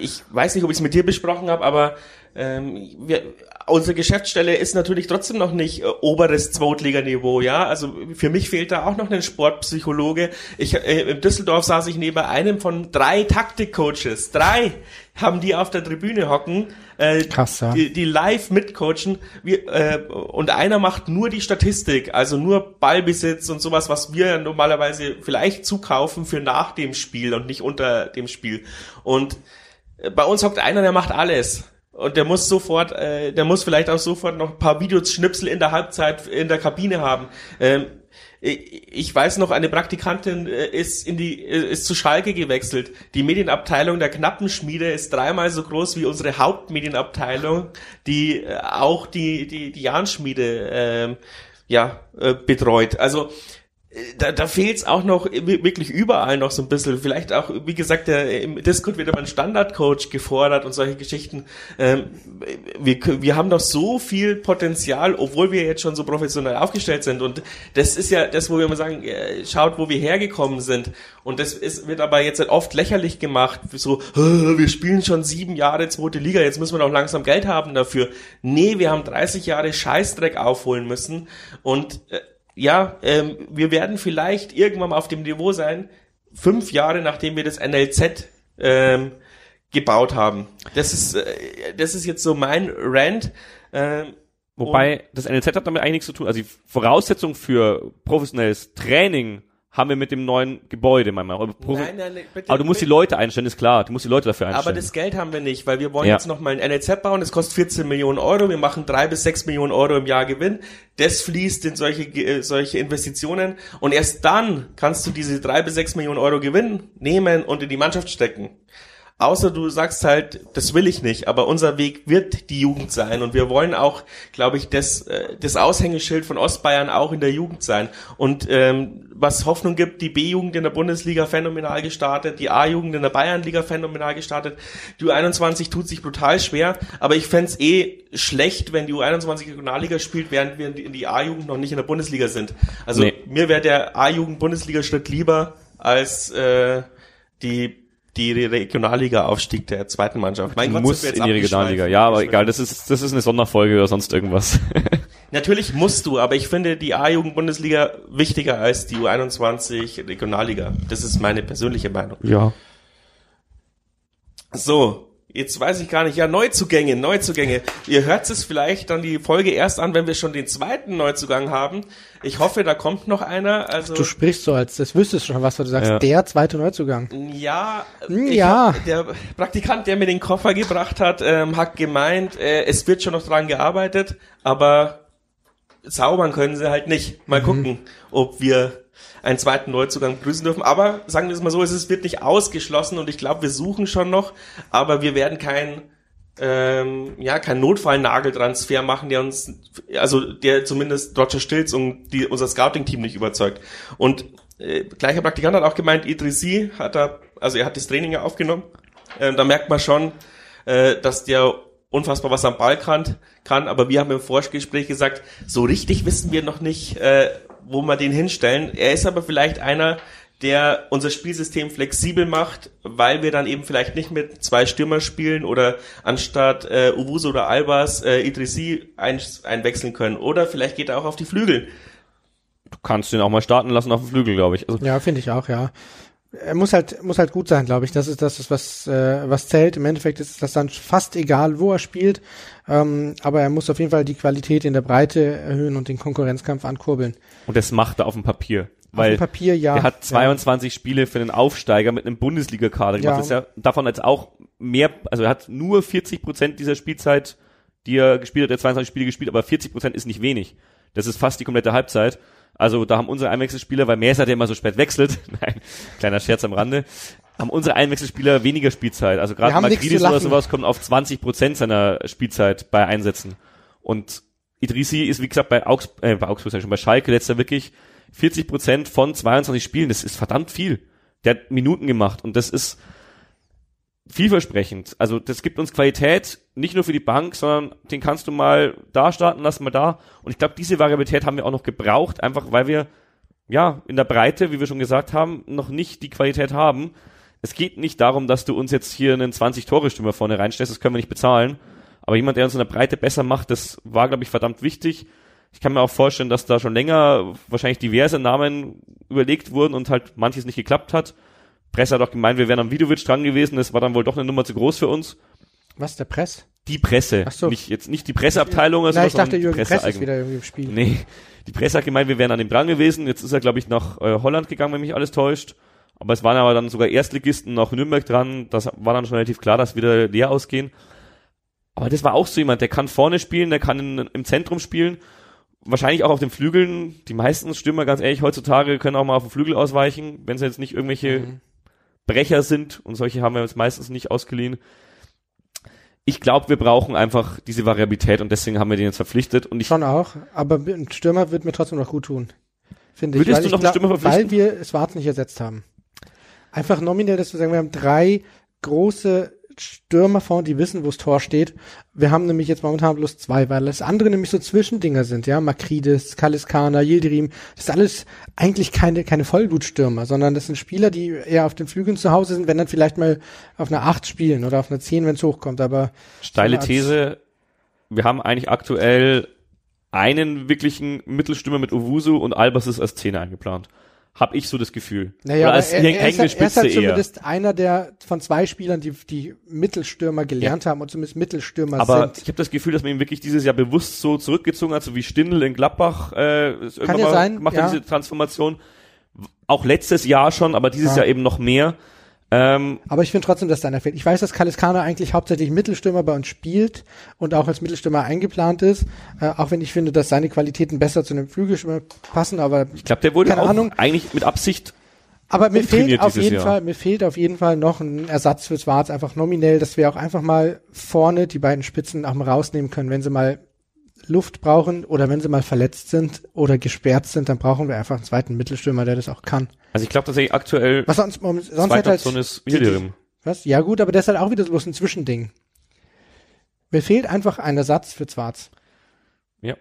S1: ich weiß nicht, ob ich es mit dir besprochen habe, aber ähm, wir, unsere Geschäftsstelle ist natürlich trotzdem noch nicht äh, oberes Zweitliganiveau, ja. Also für mich fehlt da auch noch ein Sportpsychologe. Ich äh, in Düsseldorf saß ich neben einem von drei Taktikcoaches. Drei haben die auf der Tribüne hocken, äh,
S2: Krass, ja.
S1: die, die live mitcoachen. Wir, äh, und einer macht nur die Statistik, also nur Ballbesitz und sowas, was wir normalerweise vielleicht zukaufen für nach dem Spiel und nicht unter dem Spiel. Und äh, bei uns hockt einer, der macht alles. Und der muss sofort, äh, der muss vielleicht auch sofort noch ein paar Videoschnipsel in der Halbzeit in der Kabine haben. Ähm, ich weiß noch, eine Praktikantin äh, ist in die äh, ist zu Schalke gewechselt. Die Medienabteilung der Knappenschmiede ist dreimal so groß wie unsere Hauptmedienabteilung, die äh, auch die die die Jahnschmiede äh, ja betreut. Also da, da fehlt es auch noch wirklich überall noch so ein bisschen. Vielleicht auch, wie gesagt, der, im Discord wird aber ein Standardcoach gefordert und solche Geschichten. Ähm, wir, wir haben doch so viel Potenzial, obwohl wir jetzt schon so professionell aufgestellt sind. Und das ist ja das, wo wir immer sagen, äh, schaut, wo wir hergekommen sind. Und das ist, wird aber jetzt oft lächerlich gemacht. So, wir spielen schon sieben Jahre zweite Liga, jetzt müssen wir doch langsam Geld haben dafür. Nee, wir haben 30 Jahre Scheißdreck aufholen müssen. Und äh, ja, ähm, wir werden vielleicht irgendwann mal auf dem Niveau sein, fünf Jahre nachdem wir das NLZ ähm, gebaut haben. Das ist, äh, das ist jetzt so mein Rant.
S3: Ähm, Wobei das NLZ hat damit eigentlich nichts zu tun. Also die Voraussetzung für professionelles Training haben wir mit dem neuen Gebäude manchmal. Aber, nein, nein, bitte, aber du musst die Leute einstellen, ist klar. Du musst die Leute dafür einstellen.
S1: Aber das Geld haben wir nicht, weil wir wollen ja. jetzt noch mal ein NLZ bauen. Das kostet 14 Millionen Euro. Wir machen drei bis sechs Millionen Euro im Jahr Gewinn. Das fließt in solche, äh, solche Investitionen. Und erst dann kannst du diese drei bis sechs Millionen Euro Gewinn nehmen und in die Mannschaft stecken. Außer du sagst halt, das will ich nicht, aber unser Weg wird die Jugend sein und wir wollen auch, glaube ich, das, äh, das Aushängeschild von Ostbayern auch in der Jugend sein. Und ähm, was Hoffnung gibt, die B-Jugend in der Bundesliga phänomenal gestartet, die A-Jugend in der Bayernliga phänomenal gestartet. Die U21 tut sich brutal schwer, aber ich fände eh schlecht, wenn die U21 Regionalliga spielt, während wir in die A-Jugend noch nicht in der Bundesliga sind. Also nee. mir wäre der A-Jugend-Bundesliga-Schritt lieber als äh, die die Regionalliga-Aufstieg der zweiten Mannschaft.
S3: Mein Gott, muss in die Regionalliga. Ja, aber egal, das ist, das ist eine Sonderfolge oder sonst irgendwas.
S1: Natürlich musst du, aber ich finde die A-Jugend-Bundesliga wichtiger als die U21 Regionalliga. Das ist meine persönliche Meinung.
S3: Ja.
S1: So, Jetzt weiß ich gar nicht, ja, Neuzugänge, Neuzugänge. Ihr hört es vielleicht dann die Folge erst an, wenn wir schon den zweiten Neuzugang haben. Ich hoffe, da kommt noch einer. Also
S2: du sprichst so, als das wüsstest schon was, du sagst, ja. der zweite Neuzugang.
S1: Ja, hm, ja. Hab, der Praktikant, der mir den Koffer gebracht hat, ähm, hat gemeint, äh, es wird schon noch dran gearbeitet, aber zaubern können sie halt nicht. Mal mhm. gucken, ob wir einen zweiten Neuzugang begrüßen dürfen. Aber sagen wir es mal so, es wird nicht ausgeschlossen und ich glaube, wir suchen schon noch, aber wir werden kein ähm, ja, kein Notfallnageltransfer machen, der uns, also der zumindest Roger Stilz und die, unser Scouting-Team nicht überzeugt. Und äh, gleicher Praktikant hat auch gemeint, Idrisi hat da, also er hat das Training ja aufgenommen. Äh, da merkt man schon, äh, dass der unfassbar was am Ball kann, kann, aber wir haben im Vorgespräch gesagt, so richtig wissen wir noch nicht, äh, wo wir den hinstellen. Er ist aber vielleicht einer, der unser Spielsystem flexibel macht, weil wir dann eben vielleicht nicht mit zwei Stürmer spielen oder anstatt äh, Uwuso oder Albas äh, Idrissi ein, einwechseln können. Oder vielleicht geht er auch auf die Flügel.
S3: Du kannst ihn auch mal starten lassen auf dem Flügel, glaube ich.
S2: Also ja, finde ich auch, ja. Er muss halt, muss halt gut sein, glaube ich. Das ist das, was, äh, was zählt. Im Endeffekt ist das dann fast egal, wo er spielt. Ähm, aber er muss auf jeden Fall die Qualität in der Breite erhöhen und den Konkurrenzkampf ankurbeln.
S3: Und das macht er auf dem Papier. Weil
S2: auf dem Papier, ja.
S3: Er hat 22 ja. Spiele für den Aufsteiger mit einem Bundesliga-Kader gemacht. Ja. Das ist ja davon jetzt auch mehr, also er hat nur 40 Prozent dieser Spielzeit, die er gespielt hat, er hat 22 Spiele gespielt, aber 40 Prozent ist nicht wenig. Das ist fast die komplette Halbzeit. Also da haben unsere Einwechselspieler, weil hat ja immer so spät wechselt, nein, kleiner Scherz am Rande, haben unsere Einwechselspieler weniger Spielzeit. Also gerade Madridis oder sowas kommt auf 20 Prozent seiner Spielzeit bei Einsätzen. Und Idrisi ist, wie gesagt, bei, Augs äh, bei Augsburg, schon bei Schalke letzter wirklich 40 Prozent von 22 Spielen. Das ist verdammt viel. Der hat Minuten gemacht und das ist vielversprechend. Also das gibt uns Qualität, nicht nur für die Bank, sondern den kannst du mal da starten lassen, mal da. Und ich glaube, diese Variabilität haben wir auch noch gebraucht, einfach weil wir ja in der Breite, wie wir schon gesagt haben, noch nicht die Qualität haben. Es geht nicht darum, dass du uns jetzt hier einen 20-Tore-Stürmer vorne reinstellst, das können wir nicht bezahlen. Aber jemand, der uns in der Breite besser macht, das war, glaube ich, verdammt wichtig. Ich kann mir auch vorstellen, dass da schon länger wahrscheinlich diverse Namen überlegt wurden und halt manches nicht geklappt hat. Presse hat auch gemeint, wir wären am Vidovic dran gewesen. Das war dann wohl doch eine Nummer zu groß für uns.
S2: Was, der Press?
S3: Die Presse. Ach so. Nicht, jetzt nicht die Presseabteilung
S2: oder so. Nein, ich dachte, Jürgen Presse, Press ist wieder irgendwie im Spiel.
S3: Nee. Die Presse hat gemeint, wir wären an dem dran gewesen. Jetzt ist er, glaube ich, nach äh, Holland gegangen, wenn mich alles täuscht. Aber es waren aber dann sogar Erstligisten nach Nürnberg dran. Das war dann schon relativ klar, dass wieder leer ausgehen. Aber das war auch so jemand, der kann vorne spielen, der kann in, im Zentrum spielen. wahrscheinlich auch auf den Flügeln. Die meisten Stürmer, ganz ehrlich, heutzutage können auch mal auf den Flügel ausweichen, wenn sie jetzt nicht irgendwelche
S2: Mhm.
S3: Brecher sind und solche haben wir uns meistens nicht ausgeliehen. Ich glaube, wir brauchen einfach diese Variabilität und deswegen haben wir den jetzt verpflichtet und ich
S2: Schon auch, aber ein Stürmer wird mir trotzdem noch gut tun. Finde
S3: Würdest
S2: ich.
S3: du
S2: ich
S3: noch einen Stürmer verpflichten?
S2: Weil wir Schwarz nicht ersetzt haben. Einfach nominell, dass wir sagen, wir haben drei große Stürmer vorne, die wissen, wo das Tor steht. Wir haben nämlich jetzt momentan bloß zwei, weil das andere nämlich so Zwischendinger sind, ja. Makridis, Kaliskana, Yildirim. Das ist alles eigentlich keine, keine Vollblutstürmer, sondern das sind Spieler, die eher auf den Flügeln zu Hause sind, wenn dann vielleicht mal auf einer 8 spielen oder auf einer 10, wenn es hochkommt, aber
S3: steile These, wir haben eigentlich aktuell einen wirklichen Mittelstürmer mit Owusu und Albers ist als Zehner eingeplant. Hab ich so das Gefühl.
S2: Naja,
S3: Oder
S2: aber
S3: als
S2: er, er, ist, halt- er ist
S3: Spitze
S2: halt
S3: eher.
S2: zumindest einer der von zwei Spielern, die die Mittelstürmer gelernt haben und zumindest Mittelstürmer
S3: Aber
S2: sind.
S3: ich habe das Gefühl, dass man ihn wirklich dieses Jahr bewusst so zurückgezogen hat, so wie Stindl in Gladbach äh, irgendwann
S2: ja
S3: mal
S2: sein,
S3: gemacht
S2: ja.
S3: hat, diese Transformation. Auch letztes Jahr schon, aber dieses
S2: Ja.
S3: Jahr eben noch mehr. Ähm,
S2: Aber ich finde trotzdem, dass da einer fehlt. Ich weiß, dass Kaliskana eigentlich hauptsächlich Mittelstürmer bei uns spielt und auch als Mittelstürmer eingeplant ist, äh, auch wenn ich finde, dass seine Qualitäten besser zu einem Flügelstürmer passen, aber
S3: ich glaube, der wurde
S2: Keine
S3: auch
S2: Ahnung.
S3: eigentlich mit Absicht
S2: Aber mir fehlt auf jeden
S3: Jahr.
S2: Fall, mir fehlt auf jeden Fall noch ein Ersatz für Schwarz, einfach nominell, dass wir auch einfach mal vorne die beiden Spitzen auch mal rausnehmen können, wenn sie mal Luft brauchen oder wenn sie mal verletzt sind oder gesperrt sind, dann brauchen wir einfach einen zweiten Mittelstürmer, der das auch kann.
S3: Also ich glaube tatsächlich aktuell
S2: Was sonst, sonst halt,
S3: Option ist Yildirim.
S2: was? Ja gut, aber das ist halt auch wieder bloß ein Zwischending. Mir fehlt einfach ein Ersatz für Schwarz.
S3: Ja.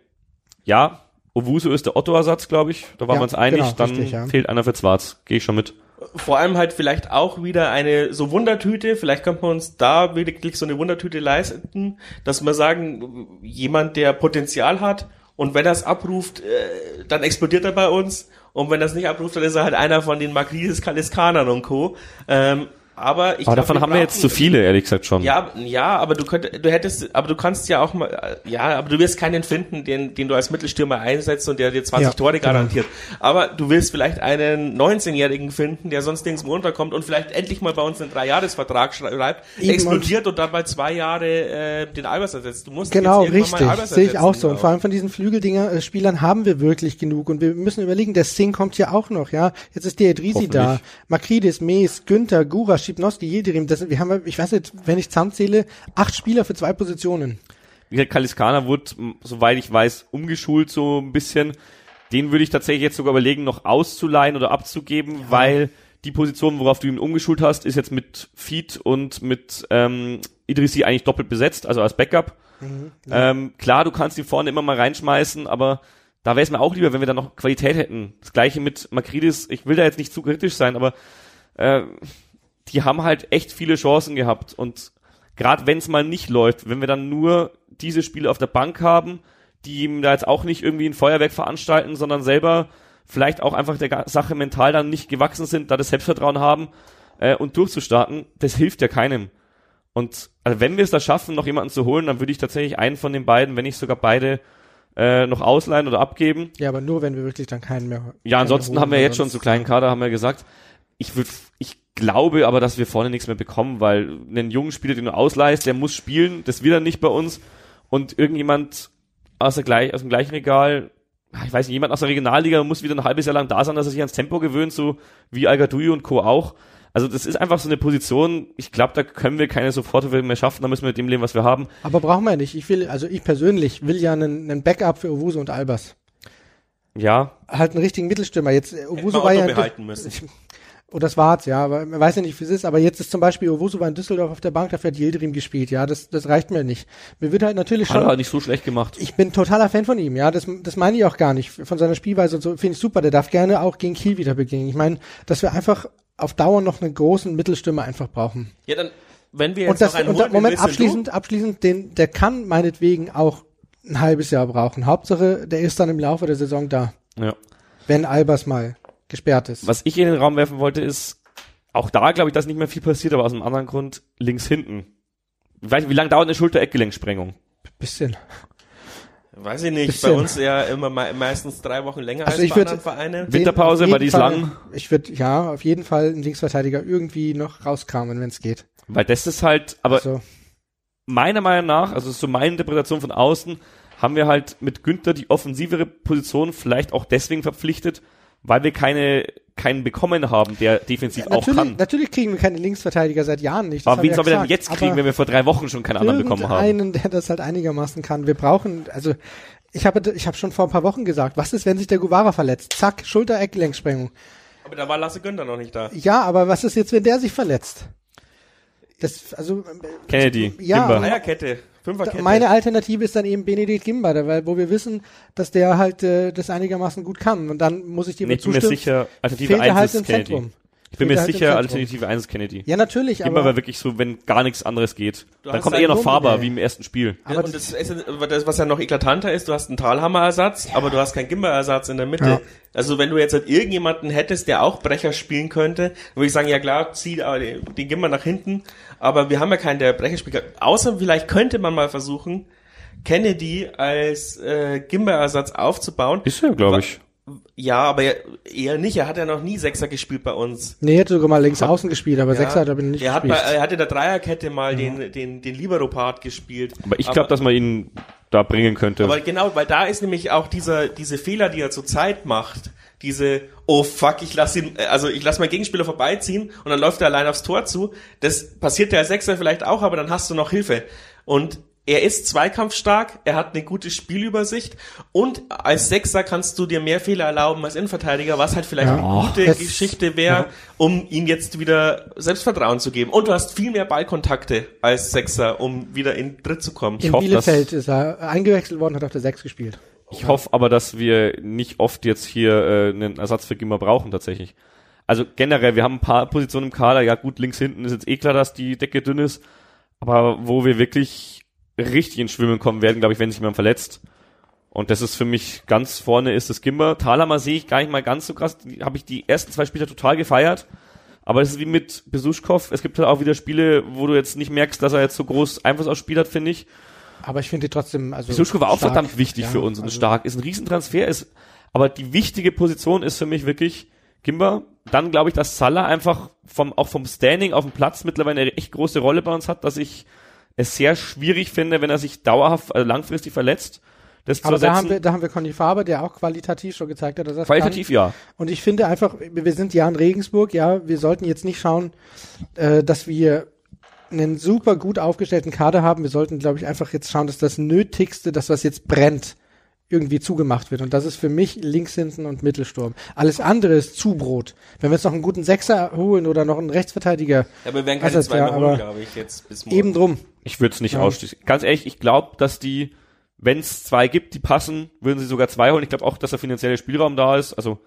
S3: Ja, Owusu ist der Otto-Ersatz, glaube ich. Da waren
S2: Ja,
S3: wir uns einig.
S2: genau,
S3: Dann
S2: richtig, ja.
S3: fehlt einer für Schwarz. Gehe ich schon mit.
S1: Vor allem halt vielleicht auch wieder eine so Wundertüte. Vielleicht könnte man uns da wirklich so eine Wundertüte leisten, dass wir sagen, jemand, der Potenzial hat und wenn er es abruft, äh, dann explodiert er bei uns. Und wenn er es nicht abruft, dann ist er halt einer von den Makridis, Kaliskanern und Co. Ähm, aber ich
S3: Aber
S1: glaub,
S3: davon haben wir jetzt zu viele, ehrlich gesagt schon.
S1: Ja, ja, aber du könntest, du hättest, aber du kannst ja auch mal, ja, aber du wirst keinen finden, den, den du als Mittelstürmer einsetzt und der dir 20
S2: Ja,
S1: Tore
S2: genau.
S1: garantiert. Aber du willst vielleicht einen 19-Jährigen finden, der sonst nirgends runterkommt und vielleicht endlich mal bei uns einen Dreijahresvertrag schreibt,
S2: Eben,
S1: explodiert und, dann bei zwei Jahre äh, den Albers ersetzt. Du musst
S2: Genau, richtig. Sehe ich auch so. Und vor allem von diesen Flügeldinger-Spielern haben wir wirklich genug. Und wir müssen überlegen, der Singh kommt ja auch noch, ja. Jetzt ist der Edrisi da. Makridis, Mees, Günther, Gura, Schipnowski, Yildirim. Das, wir haben, ich weiß nicht, wenn ich zusammenzähle, acht Spieler für zwei Positionen.
S3: Wie gesagt, Kaliskana wurde, soweit ich weiß, umgeschult so ein bisschen. Den würde ich tatsächlich jetzt sogar überlegen, noch auszuleihen oder abzugeben, weil die Position, worauf du ihn umgeschult hast, ist jetzt mit Feed und mit ähm, Idrissi eigentlich doppelt besetzt, also als Backup. ähm, klar, du kannst ihn vorne immer mal reinschmeißen, aber da wäre es mir auch lieber, wenn wir da noch Qualität hätten. Das gleiche mit Makridis, ich will da jetzt nicht zu kritisch sein, aber äh, die haben halt echt viele Chancen gehabt und gerade wenn es mal nicht läuft, wenn wir dann nur diese Spiele auf der Bank haben, die ihm da jetzt auch nicht irgendwie ein Feuerwerk veranstalten, sondern selber vielleicht auch einfach der Sache mental dann nicht gewachsen sind, da das Selbstvertrauen haben äh, und durchzustarten, das hilft ja keinem. Und also wenn wir es da schaffen, noch jemanden zu holen, dann würde ich tatsächlich einen von den beiden, wenn nicht sogar beide, äh, noch ausleihen oder abgeben.
S2: Ja, aber nur, wenn wir wirklich dann keinen mehr.
S3: Ja, ansonsten haben wir jetzt schon zu kleinen Kader, haben wir gesagt. Ich würde, ich glaube aber, dass wir vorne nichts mehr bekommen, weil einen jungen Spieler, den du ausleihst, der muss spielen, das will er nicht bei uns. Und irgendjemand aus, der gleich, aus dem gleichen Regal, ah, ich weiß nicht, jemand aus der Regionalliga muss wieder ein halbes Jahr lang da sein, dass er sich ans Tempo gewöhnt, so wie al und Co. auch. Also das ist einfach so eine Position, ich glaube, da können wir keine Soforthilfe mehr schaffen, da müssen wir mit dem leben, was wir haben.
S2: Aber brauchen wir nicht. Ich will, also ich persönlich will ja einen, einen Backup für Owusu und Albers.
S3: Ja,
S2: Halt einen richtigen Mittelstürmer. Jetzt, äh, Owusu war ja,
S1: behalten müssen.
S2: Oder das war's, ja, aber man weiß ja nicht, wie es ist. Aber jetzt ist zum Beispiel Owusu war in Düsseldorf auf der Bank, dafür hat Yildirim gespielt, ja, das, das reicht mir nicht. Mir wird halt natürlich
S3: hat
S2: schon,
S3: er halt nicht so schlecht gemacht.
S2: ich bin totaler Fan von ihm, ja, das, das meine ich auch gar nicht. Von seiner Spielweise und so finde ich super, der darf gerne auch gegen Kiel wieder beginnen. Ich meine, dass wir einfach auf Dauer noch einen großen Mittelstürmer einfach brauchen.
S1: Ja, dann, wenn wir jetzt
S2: Und das,
S1: noch einen
S2: und da,
S1: holen,
S2: Moment, abschließend, abschließend, den, der kann meinetwegen auch ein halbes Jahr brauchen. Hauptsache, der ist dann im Laufe der Saison da,
S3: Ja.
S2: wenn Albers mal gesperrt ist.
S3: Was ich in den Raum werfen wollte, ist, auch da glaube ich, dass nicht mehr viel passiert, aber aus einem anderen Grund links hinten. Ich weiß nicht, wie lange dauert eine Schulter-Eckgelenksprengung?
S2: Bisschen.
S1: Weiß ich nicht,
S2: Bisschen.
S1: bei uns ja immer me meistens drei Wochen länger
S2: Also
S1: als
S2: ich
S1: bei
S2: würd-
S1: anderen Vereinen.
S3: Winterpause, weil die ist
S2: Fall-
S3: lang.
S2: Ich würde, ja, auf jeden Fall einen Linksverteidiger irgendwie noch rauskramen, wenn es geht.
S3: Weil das ist halt, aber
S2: also,
S3: meiner Meinung nach, also so meine Interpretation von außen, haben wir halt mit Günther die offensivere Position vielleicht auch deswegen verpflichtet, weil wir keine keinen bekommen haben, der defensiv
S2: Ja,
S3: auch
S2: natürlich,
S3: kann.
S2: natürlich kriegen wir keine Linksverteidiger seit Jahren nicht. das
S3: Aber wen
S2: wir
S3: sollen wir denn jetzt kriegen,
S2: Aber
S3: wenn wir vor drei Wochen schon keinen anderen bekommen haben?
S2: Irgendeinen, der das halt einigermaßen kann. Wir brauchen, also ich habe ich habe schon vor ein paar Wochen gesagt, was ist, wenn sich der Guevara verletzt? Zack, Schulter-Eckgelenksprengung.
S1: Aber da war Lasse Günther noch nicht da.
S2: Ja, aber was ist jetzt, wenn der sich verletzt? Das, also,
S3: Kennedy,
S2: Ja,
S3: Kimber.
S1: Dreierkette, Fünferkette.
S2: meine Alternative ist dann eben Benedikt Gimba, weil, wo wir wissen, dass der halt äh, das einigermaßen gut kann. Und dann muss ich dir
S3: Nee,
S2: zustimmen,
S3: sicher, Alternative
S2: fehlt er
S3: 1
S2: halt im
S3: Kennedy.
S2: Zentrum.
S3: Ich bin mir
S2: halt
S3: sicher. Alternative 1 ist Kennedy.
S2: Ja, natürlich,
S3: Kimber
S2: aber
S3: war wirklich so, wenn gar nichts anderes geht.
S1: Du
S3: Dann kommt eher noch Faber,
S2: ey.
S3: wie im ersten Spiel.
S1: Ja,
S2: Aber
S1: und das, ist, das, was ja noch eklatanter ist, du hast einen Talhammer-Ersatz, aber du hast keinen Gimba-Ersatz in der Mitte.
S2: Ja.
S1: Also wenn du jetzt halt irgendjemanden hättest, der auch Brecher spielen könnte, würde ich sagen, ja klar, zieh äh, den, den Gimba nach hinten, aber wir haben ja keinen, der Brecher spielt. Außer vielleicht könnte man mal versuchen, Kennedy als äh, Gimba-Ersatz aufzubauen.
S3: Ist er, glaube ich.
S1: Ja, aber ja- eher nicht. Er hat ja noch nie Sechser gespielt bei uns.
S2: nee, er hat sogar mal links außen gespielt, aber Sechser hat er nicht
S1: er hat, bei,
S2: gespielt.
S1: er hat in der Dreierkette mal den, den, den Libero-Part gespielt.
S3: Aber ich glaube, dass man ihn da bringen könnte.
S1: Aber genau, weil da ist nämlich auch dieser, diese Fehler, die er zurzeit macht. Diese, oh fuck, ich lass ihn, äh, also ich lass meinen Gegenspieler vorbeiziehen und dann läuft er allein aufs Tor zu. Das passiert ja als Sechser vielleicht auch, aber dann hast du noch Hilfe. Und er ist zweikampfstark, er hat eine gute Spielübersicht und als Sechser kannst du dir mehr Fehler erlauben als Innenverteidiger, was halt vielleicht
S2: Ja.
S1: eine gute
S2: Das-
S1: Geschichte wäre,
S2: ja.
S1: um ihm jetzt wieder Selbstvertrauen zu geben. Und du hast viel mehr Ballkontakte als Sechser, um wieder in Dritt zu kommen.
S2: In
S3: hoffe,
S2: Bielefeld ist er eingewechselt worden, hat auf der Sechs gespielt.
S3: Ich hoffe aber, dass wir nicht oft jetzt hier äh, einen Ersatz für Gimmer brauchen tatsächlich. Also generell, wir haben ein paar Positionen im Kader, ja gut, links hinten ist jetzt eh klar, dass die Decke dünn ist, aber wo wir wirklich richtig ins Schwimmen kommen werden, glaube ich, wenn sich jemand verletzt. Und das ist für mich ganz vorne ist das Gimmer. Thalhammer sehe ich gar nicht mal ganz so krass. Habe ich die ersten zwei Spiele total gefeiert. Aber es ist wie mit Besuschkow. Es gibt halt auch wieder Spiele, wo du jetzt nicht merkst, dass er jetzt so groß Einfluss aufs Spiel hat, finde ich.
S2: Aber ich finde trotzdem, also.
S3: Besuschko war auch
S2: stark.
S3: verdammt wichtig
S2: Ja,
S3: für uns und
S2: also-
S3: stark. Ist ein Riesentransfer, ist, aber die wichtige Position ist für mich wirklich Gimba. Dann glaube ich, dass Salah einfach vom, auch vom Standing auf dem Platz mittlerweile eine echt große Rolle bei uns hat, dass ich es sehr schwierig finde, wenn er sich dauerhaft, also langfristig verletzt, das
S2: Aber
S3: zu
S2: da haben wir, da haben wir Conny Faber, der auch qualitativ schon gezeigt hat, dass es
S3: Qualitativ ja.
S2: Und ich finde einfach, wir sind ja in Regensburg, ja, wir sollten jetzt nicht schauen, äh, dass wir einen super gut aufgestellten Kader haben. Wir sollten, glaube ich, einfach jetzt schauen, dass das Nötigste, das was jetzt brennt, irgendwie zugemacht wird. Und das ist für mich links hinten und Mittelsturm. Alles andere ist Zubrot. Wenn wir jetzt noch einen guten Sechser holen oder noch einen Rechtsverteidiger,
S1: Ja, aber wir werden keine zwei mehr holen, glaube ich, jetzt bis morgen.
S2: eben drum.
S3: Ich würde es nicht
S2: Ja.
S3: ausschließen. Ganz ehrlich, ich glaube, dass die, wenn es zwei gibt, die passen, würden sie sogar zwei holen. Ich glaube auch, dass der finanzielle Spielraum da ist. Also,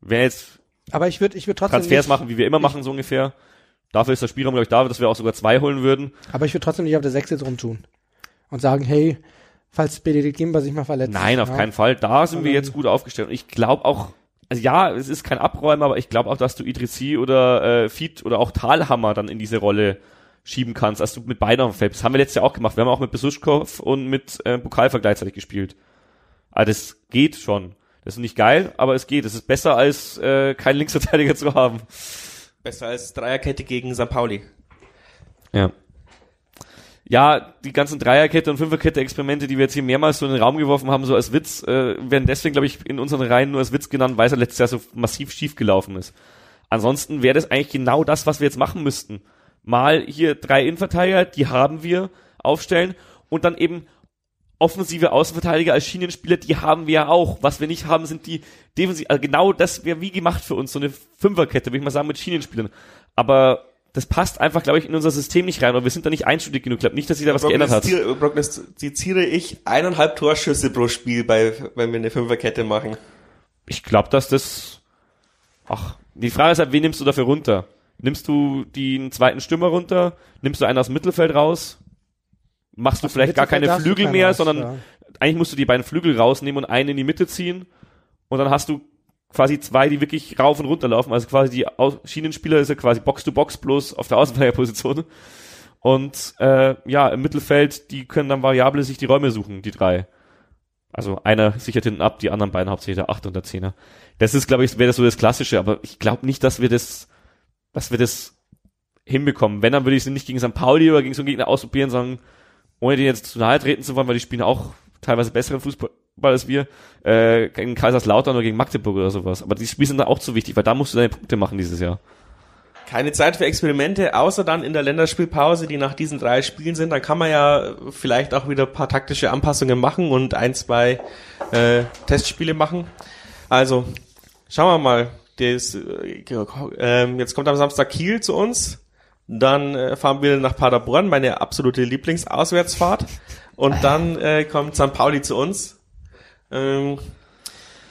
S3: wer jetzt
S2: Aber ich würde, ich würde trotzdem
S3: Transfers
S2: nicht,
S3: machen, wie wir immer machen, so ungefähr. Dafür ist der Spielraum, glaube ich, da, dass wir auch sogar zwei holen würden.
S2: aber ich würde trotzdem nicht auf der Sechs jetzt rumtun. Und sagen, hey, falls Benedikt Gimba sich mal verletzt.
S3: Nein, auf
S2: ja.
S3: keinen Fall. Da sind wir
S2: Aber-
S3: jetzt gut aufgestellt. Und ich glaube auch, also ja, es ist kein Abräumer, aber ich glaube auch, dass du Idrissi oder äh, Fied oder auch Talhammer dann in diese Rolle schieben kannst, als du mit beiden auf dem Feld bist. Haben wir letztes Jahr auch gemacht. Wir haben auch mit Besuschkow und mit äh, Bukalfa gleichzeitig gespielt. Aber das geht schon. Das ist nicht geil, aber es geht. Es ist besser, als äh, keinen Linksverteidiger zu haben.
S1: Besser als Dreierkette gegen St. Pauli.
S3: Ja. Ja, die ganzen Dreierkette und Fünferkette-Experimente, die wir jetzt hier mehrmals so in den Raum geworfen haben, so als Witz, äh, werden deswegen, glaube ich, in unseren Reihen nur als Witz genannt, weil es ja letztes Jahr so massiv schief gelaufen ist. Ansonsten wäre das eigentlich genau das, was wir jetzt machen müssten. Mal hier drei Innenverteidiger, die haben wir aufstellen und dann eben offensive Außenverteidiger als Schienenspieler, die haben wir ja auch. Was wir nicht haben, sind die defensiv, also genau das wäre wie gemacht für uns, so eine Fünferkette, würde ich mal sagen, mit Schienenspielern. Aber das passt einfach, glaube ich, in unser System nicht rein, oder wir sind da nicht einstudig genug. Ich glaube nicht, dass sich da was geändert hat.
S1: Prognostiziere, prognostiziere ich eineinhalb Torschüsse pro Spiel, bei, wenn wir eine Fünferkette machen.
S3: Ich glaube, dass das, ach, die Frage ist halt, wen nimmst du dafür runter? Nimmst du den zweiten Stürmer runter? Nimmst du einen aus dem Mittelfeld raus? Machst du
S2: Aus
S3: vielleicht gar keine Flügel mehr,
S2: raus,
S3: sondern
S2: ja.
S3: eigentlich musst du die beiden Flügel rausnehmen und einen in die Mitte ziehen und dann hast du quasi zwei, die wirklich rauf und runter laufen. Also quasi die Schienenspieler ist ja quasi Box-to-Box bloß auf der Außenverteidigerposition. Und äh, ja, im Mittelfeld, die können dann variabel sich die Räume suchen, die drei. Also einer sichert hinten ab, die anderen beiden hauptsächlich der 8 und der 10er. Das ist, glaube ich, wäre das so das Klassische, aber ich glaube nicht, dass wir das, dass wir das hinbekommen. Wenn, dann würde ich es nicht gegen St. Pauli oder gegen so einen Gegner ausprobieren, sondern ohne den jetzt zu nahe treten zu wollen, weil die spielen auch teilweise besseren Fußball als wir, äh, gegen Kaiserslautern oder gegen Magdeburg oder sowas. Aber die Spiele sind dann auch zu wichtig, weil da musst du deine Punkte machen dieses Jahr.
S1: Keine Zeit für Experimente, außer dann in der Länderspielpause, die nach diesen drei Spielen sind. Dann kann man ja vielleicht auch wieder ein paar taktische Anpassungen machen und ein, zwei äh, Testspiele machen. Also, schauen wir mal. Das, äh, äh, jetzt kommt am Samstag Kiel zu uns. Dann äh, fahren wir nach Paderborn, meine absolute Lieblingsauswärtsfahrt. Und dann äh, kommt St. Pauli zu uns. Ähm,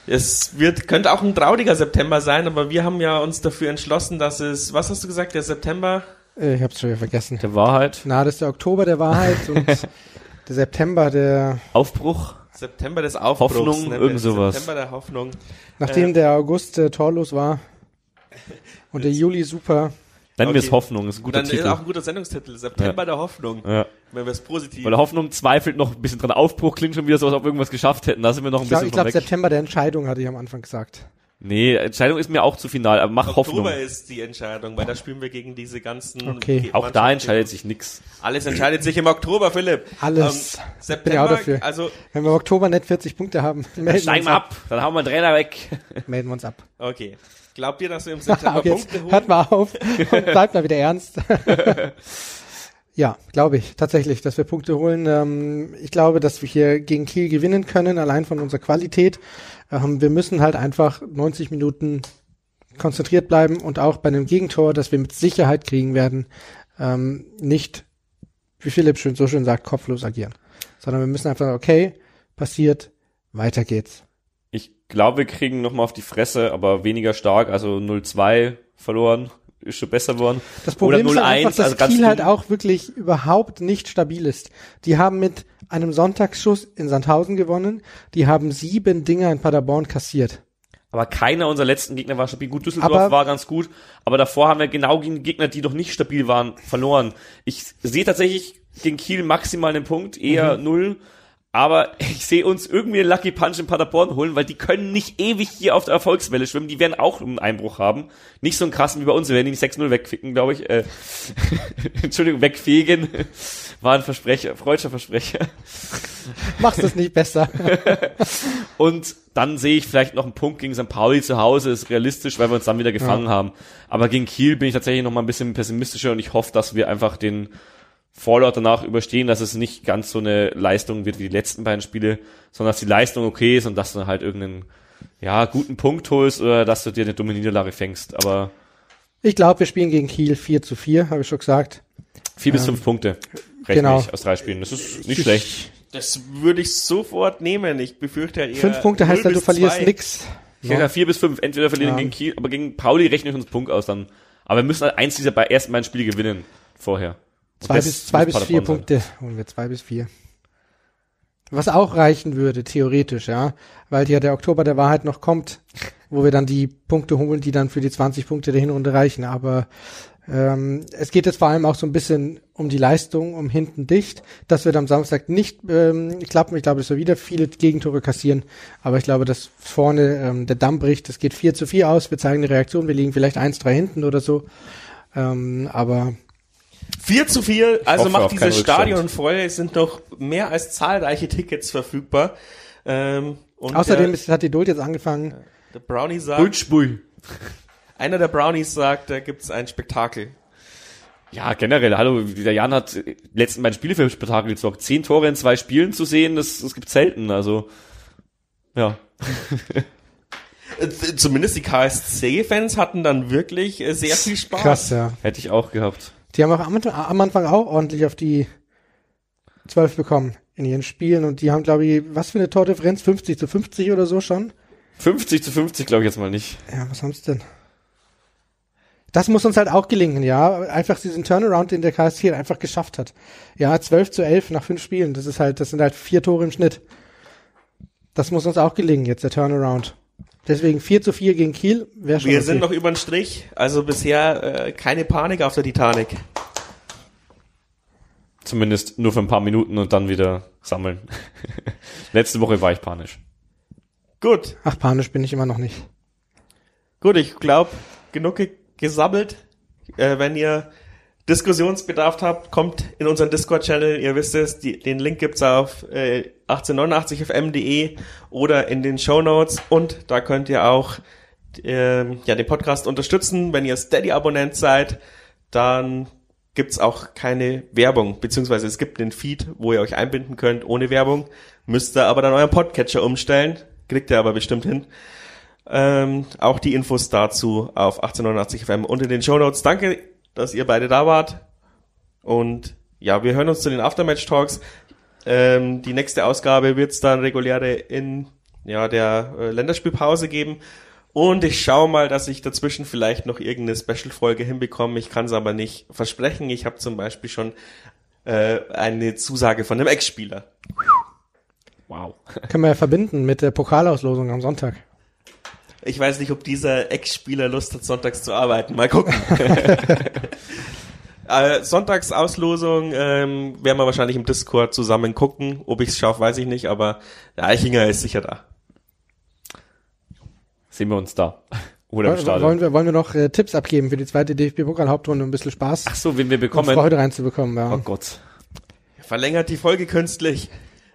S1: es wird, könnte auch ein trauriger September sein, aber wir haben ja uns dafür entschlossen, dass es, was hast du gesagt, der September?
S2: Äh, Ich hab's schon wieder vergessen.
S3: Der Wahrheit.
S2: Na, das ist der Oktober der Wahrheit und der September der,
S3: Aufbruch.
S1: September des Aufbruchs.
S3: Hoffnung,
S1: wir
S3: irgend sowas.
S1: September der Hoffnung.
S2: nachdem
S1: Äh.
S2: der August äh, torlos war und der Juli super.
S3: Nennen wir es
S1: Okay.
S3: Hoffnung, ist ein guter
S1: Dann
S3: Titel.
S1: ist auch ein guter Sendungstitel. September der Hoffnung.
S3: ja.
S1: Wenn wir es positiv.
S3: Weil Hoffnung zweifelt noch ein bisschen dran. Aufbruch klingt schon wieder so, als ob wir irgendwas geschafft hätten. Da sind wir noch ein
S2: Ich glaube,
S3: bisschen
S2: ich glaub,
S3: von weg.
S2: September der Entscheidung hatte ich am Anfang gesagt.
S3: Nee, Entscheidung ist mir auch zu final, aber mach Hoffnung.
S1: Oktober ist die Entscheidung, weil da spielen wir gegen diese ganzen.
S2: Okay.
S1: Ge-
S3: Auch da entscheidet sich nix.
S1: Alles entscheidet sich im Oktober, Philipp.
S2: Alles.
S1: Ähm,
S2: Bin
S1: September,
S2: auch dafür.
S1: also,
S2: Wenn wir im Oktober nicht 40 Punkte haben, melden wir, uns
S3: wir
S2: ab.
S3: ab, dann hauen wir den Trainer weg.
S2: melden wir uns ab.
S1: okay. Glaubt ihr, dass wir im September
S2: okay,
S1: Punkte holen?
S2: hört mal auf und bleibt mal wieder ernst. ja, glaube ich tatsächlich, dass wir Punkte holen. Ähm, ich glaube, dass wir hier gegen Kiel gewinnen können, allein von unserer Qualität. Ähm, wir müssen halt einfach 90 Minuten konzentriert bleiben und auch bei einem Gegentor, das wir mit Sicherheit kriegen werden, ähm, nicht, wie Philipp schön, so schön sagt, kopflos agieren. Sondern wir müssen einfach, sagen, okay, passiert, weiter geht's.
S3: Ich glaube, wir kriegen nochmal auf die Fresse, aber weniger stark, also 0-2 verloren, ist schon besser geworden.
S2: Das Problem
S3: Oder
S2: ist halt einfach,
S3: 0-1,
S2: dass
S3: also ganz
S2: Kiel halt auch wirklich überhaupt nicht stabil ist. Die haben mit einem Sonntagsschuss in Sandhausen gewonnen. Die haben sieben Dinger in Paderborn kassiert.
S3: Aber keiner unserer letzten Gegner war stabil. Gut, Düsseldorf
S2: Aber-
S3: war ganz gut, aber davor haben wir genau gegen Gegner, die noch nicht stabil waren, verloren. Ich sehe tatsächlich gegen Kiel maximal einen Punkt, eher
S2: Mhm.
S3: null. Aber ich sehe uns irgendwie einen Lucky Punch in Paderborn holen, weil die können nicht ewig hier auf der Erfolgswelle schwimmen. Die werden auch einen Einbruch haben. Nicht so einen krassen wie bei uns. Wir werden die nicht 6-0 wegficken, glaube ich. Äh, Entschuldigung, wegfegen. War ein Versprecher, freudscher Versprecher.
S2: Machst es nicht besser.
S3: Und dann sehe ich vielleicht noch einen Punkt gegen St. Pauli zu Hause, ist realistisch, weil wir uns dann wieder gefangen haben. Aber gegen Kiel bin ich tatsächlich noch mal ein bisschen pessimistischer und ich hoffe, dass wir einfach den Fallout danach überstehen, dass es nicht ganz so eine Leistung wird wie die letzten beiden Spiele, sondern dass die Leistung okay ist und dass du halt irgendeinen ja, guten Punkt holst oder dass du dir eine dumme Niederlage fängst. Aber
S2: Ich glaube, wir spielen gegen Kiel 4 zu 4, habe ich schon gesagt.
S3: vier bis
S2: Ähm,
S3: fünf Punkte rechne
S2: genau.
S3: ich aus drei Spielen. Das ist nicht schlecht.
S1: Das würde ich sofort nehmen. Ich befürchte halt eher.
S2: Fünf Punkte
S1: 0
S2: heißt halt, du
S1: bis
S2: verlierst
S1: 2.
S2: nix.
S3: Ich ja. vier bis fünf. Entweder verlieren
S2: Ja.
S3: gegen Kiel, aber gegen Pauli rechne ich uns Punkt aus dann. Aber wir müssen halt eins dieser bei- ersten beiden Spiele gewinnen vorher.
S2: Zwei bis, zwei
S3: muss
S2: bis vier. Punkte holen wir, zwei bis vier. Was auch reichen würde, theoretisch, ja, weil ja der Oktober der Wahrheit noch kommt, wo wir dann die Punkte holen, die dann für die 20 Punkte der Hinrunde reichen. Aber ähm, es geht jetzt vor allem auch so ein bisschen um die Leistung, um hinten dicht. Das wird am Samstag nicht ähm, klappen. Ich glaube, dass wir wieder viele Gegentore kassieren. Aber ich glaube, dass vorne ähm, der Damm bricht. Es geht 4 zu 4 aus. Wir zeigen eine Reaktion. Wir liegen vielleicht 1-3 hinten oder so. Ähm, aber
S1: 4 zu 4, also
S3: hoffe
S1: macht dieses
S3: Rückstand.
S1: Stadion voll. Es sind noch mehr als zahlreiche Tickets verfügbar. Ähm, und
S2: außerdem
S1: der,
S2: ist, hat die Duld jetzt angefangen.
S1: der Brownie sagt,
S3: Ultspui.
S1: einer der Brownies sagt, da gibt's ein Spektakel.
S3: Ja, generell, hallo, der Jan hat letzten beiden Spiele für ein Spektakel gezockt. Zehn Tore in zwei Spielen zu sehen, das, das gibt's selten, also, ja.
S1: Äh, Zumindest die KSC-Fans hatten dann wirklich äh, sehr viel Spaß.
S2: Krass, ja.
S3: Hätte ich auch gehabt.
S2: Die haben auch am, Anfang- am Anfang auch ordentlich auf die 12 bekommen in ihren Spielen und die haben, glaube ich, was für eine Tordifferenz? 50 zu 50 oder so schon?
S3: 50 zu 50 glaube ich jetzt mal nicht.
S2: Ja, was haben's denn? Das muss uns halt auch gelingen, ja. Einfach diesen Turnaround, den der KSC einfach geschafft hat. Ja, 12 zu 11 nach fünf Spielen. Das ist halt, das sind halt vier Tore im Schnitt. Das muss uns auch gelingen, jetzt der Turnaround. Deswegen 4 zu 4 gegen Kiel wäre schon
S1: Wir
S2: okay.
S1: sind noch über den Strich, also bisher äh, keine Panik auf der Titanic.
S3: Zumindest nur für ein paar Minuten und dann wieder sammeln. Letzte Woche war ich panisch.
S1: Gut,
S2: Ach, panisch bin ich immer noch nicht.
S1: gut, ich glaube, genug ge gesammelt. Äh, wenn ihr Diskussionsbedarf habt, kommt in unseren Discord-Channel. Ihr wisst es, die, den Link gibt's auf äh, 1889fm.de oder in den Show Notes. Und da könnt ihr auch ähm, ja, den Podcast unterstützen. Wenn ihr Steady-Abonnent seid, dann gibt's auch keine Werbung, beziehungsweise es gibt einen Feed, wo ihr euch einbinden könnt ohne Werbung. Müsst ihr aber dann euren Podcatcher umstellen. Kriegt ihr aber bestimmt hin. Ähm, auch die Infos dazu auf 1889fm und in den Show Notes. Danke dass ihr beide da wart. Und ja, wir hören uns zu den Aftermatch Talks. Ähm, die nächste Ausgabe wird es dann reguläre in ja, der äh, Länderspielpause geben. Und ich schaue mal, dass ich dazwischen vielleicht noch irgendeine Special-Folge hinbekomme. Ich kann es aber nicht versprechen. Ich habe zum Beispiel schon äh, eine Zusage von einem Ex-Spieler.
S2: Wow. Können wir ja verbinden mit der Pokalauslosung am Sonntag.
S1: Ich weiß nicht, ob dieser Ex-Spieler Lust hat, sonntags zu arbeiten. Mal gucken. äh, Sonntagsauslosung ähm, werden wir wahrscheinlich im Discord zusammen gucken. Ob ich es schaffe, weiß ich nicht, aber der Eichinger ist sicher da.
S3: Sehen wir uns da. Oder
S2: im Stadion. Wollen wir, wollen wir noch äh, Tipps abgeben für die zweite DFB-Pokal-Hauptrunde, um ein bisschen Spaß
S3: Ach so, wenn wir bekommen.
S2: Und Freude reinzubekommen, ja.
S3: Oh Gott.
S1: Verlängert die Folge künstlich.